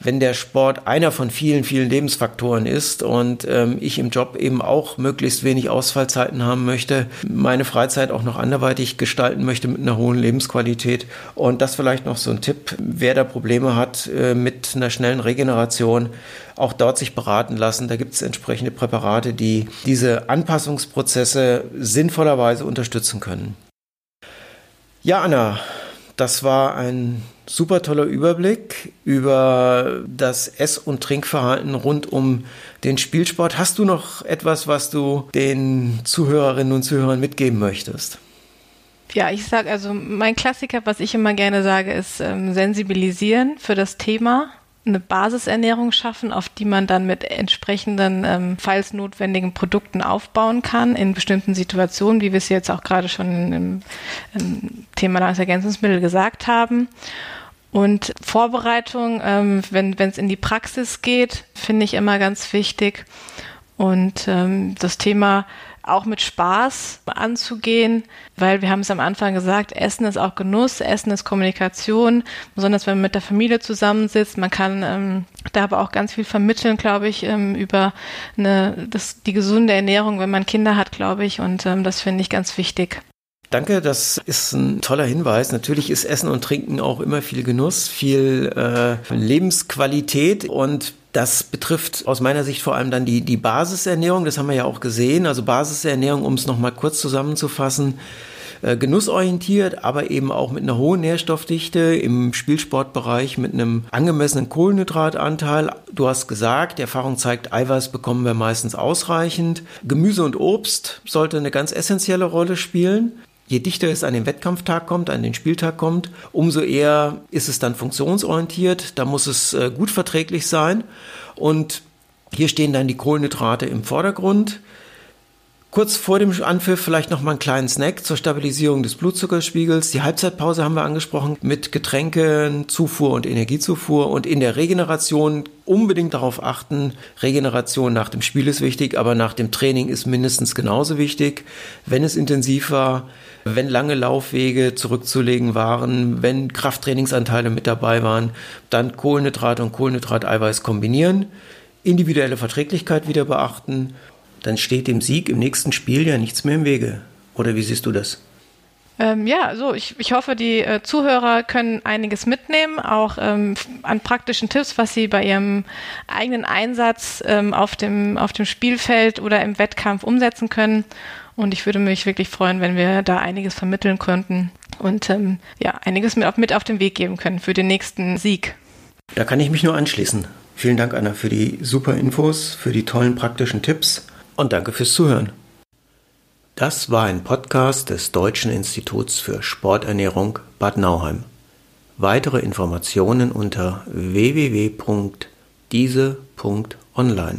wenn der Sport einer von vielen, vielen Lebensfaktoren ist und ähm, ich im Job eben auch möglichst wenig Ausfallzeiten haben möchte, meine Freizeit auch noch anderweitig gestalten möchte mit einer hohen Lebensqualität. Und das vielleicht noch so ein Tipp, wer da Probleme hat äh, mit einer schnellen Regeneration, auch dort sich beraten lassen. Da gibt es entsprechende Präparate, die diese Anpassungsprozesse sinnvollerweise unterstützen können. Ja, Anna, das war ein super toller Überblick über das Ess- und Trinkverhalten rund um den Spielsport. Hast du noch etwas, was du den Zuhörerinnen und Zuhörern mitgeben möchtest? Ja, ich sage also, mein Klassiker, was ich immer gerne sage, ist ähm, sensibilisieren für das Thema eine Basisernährung schaffen, auf die man dann mit entsprechenden, ähm, falls notwendigen Produkten aufbauen kann in bestimmten Situationen, wie wir es jetzt auch gerade schon im, im Thema Nahrungsergänzungsmittel gesagt haben. Und Vorbereitung, ähm, wenn es in die Praxis geht, finde ich immer ganz wichtig. Und ähm, das Thema auch mit Spaß anzugehen, weil wir haben es am Anfang gesagt, Essen ist auch Genuss, Essen ist Kommunikation, besonders wenn man mit der Familie zusammensitzt. Man kann ähm, da aber auch ganz viel vermitteln, glaube ich, ähm, über eine, das, die gesunde Ernährung, wenn man Kinder hat, glaube ich. Und ähm, das finde ich ganz wichtig. Danke, das ist ein toller Hinweis. Natürlich ist Essen und Trinken auch immer viel Genuss, viel äh, Lebensqualität und das betrifft aus meiner Sicht vor allem dann die, die Basisernährung. Das haben wir ja auch gesehen. Also Basisernährung, um es nochmal kurz zusammenzufassen, äh, genussorientiert, aber eben auch mit einer hohen Nährstoffdichte im Spielsportbereich mit einem angemessenen Kohlenhydratanteil. Du hast gesagt, die Erfahrung zeigt, Eiweiß bekommen wir meistens ausreichend. Gemüse und Obst sollte eine ganz essentielle Rolle spielen. Je dichter es an den Wettkampftag kommt, an den Spieltag kommt, umso eher ist es dann funktionsorientiert. Da muss es äh, gut verträglich sein. Und hier stehen dann die Kohlenhydrate im Vordergrund. Kurz vor dem Anpfiff vielleicht noch mal einen kleinen Snack zur Stabilisierung des Blutzuckerspiegels. Die Halbzeitpause haben wir angesprochen mit Getränken, Zufuhr und Energiezufuhr und in der Regeneration unbedingt darauf achten. Regeneration nach dem Spiel ist wichtig, aber nach dem Training ist mindestens genauso wichtig. Wenn es intensiv war, wenn lange Laufwege zurückzulegen waren, wenn Krafttrainingsanteile mit dabei waren, dann Kohlenhydrat und Kohlenhydrateiweiß kombinieren, individuelle Verträglichkeit wieder beachten dann steht dem Sieg im nächsten Spiel ja nichts mehr im Wege. Oder wie siehst du das? Ähm, ja, so ich, ich hoffe, die äh, Zuhörer können einiges mitnehmen, auch ähm, an praktischen Tipps, was sie bei ihrem eigenen Einsatz ähm, auf, dem, auf dem Spielfeld oder im Wettkampf umsetzen können. Und ich würde mich wirklich freuen, wenn wir da einiges vermitteln könnten und ähm, ja, einiges mit auf, mit auf den Weg geben können für den nächsten Sieg. Da kann ich mich nur anschließen. Vielen Dank, Anna, für die super Infos, für die tollen praktischen Tipps und danke fürs Zuhören. Das war ein Podcast des Deutschen Instituts für Sporternährung Bad Nauheim. Weitere Informationen unter www.diese.online.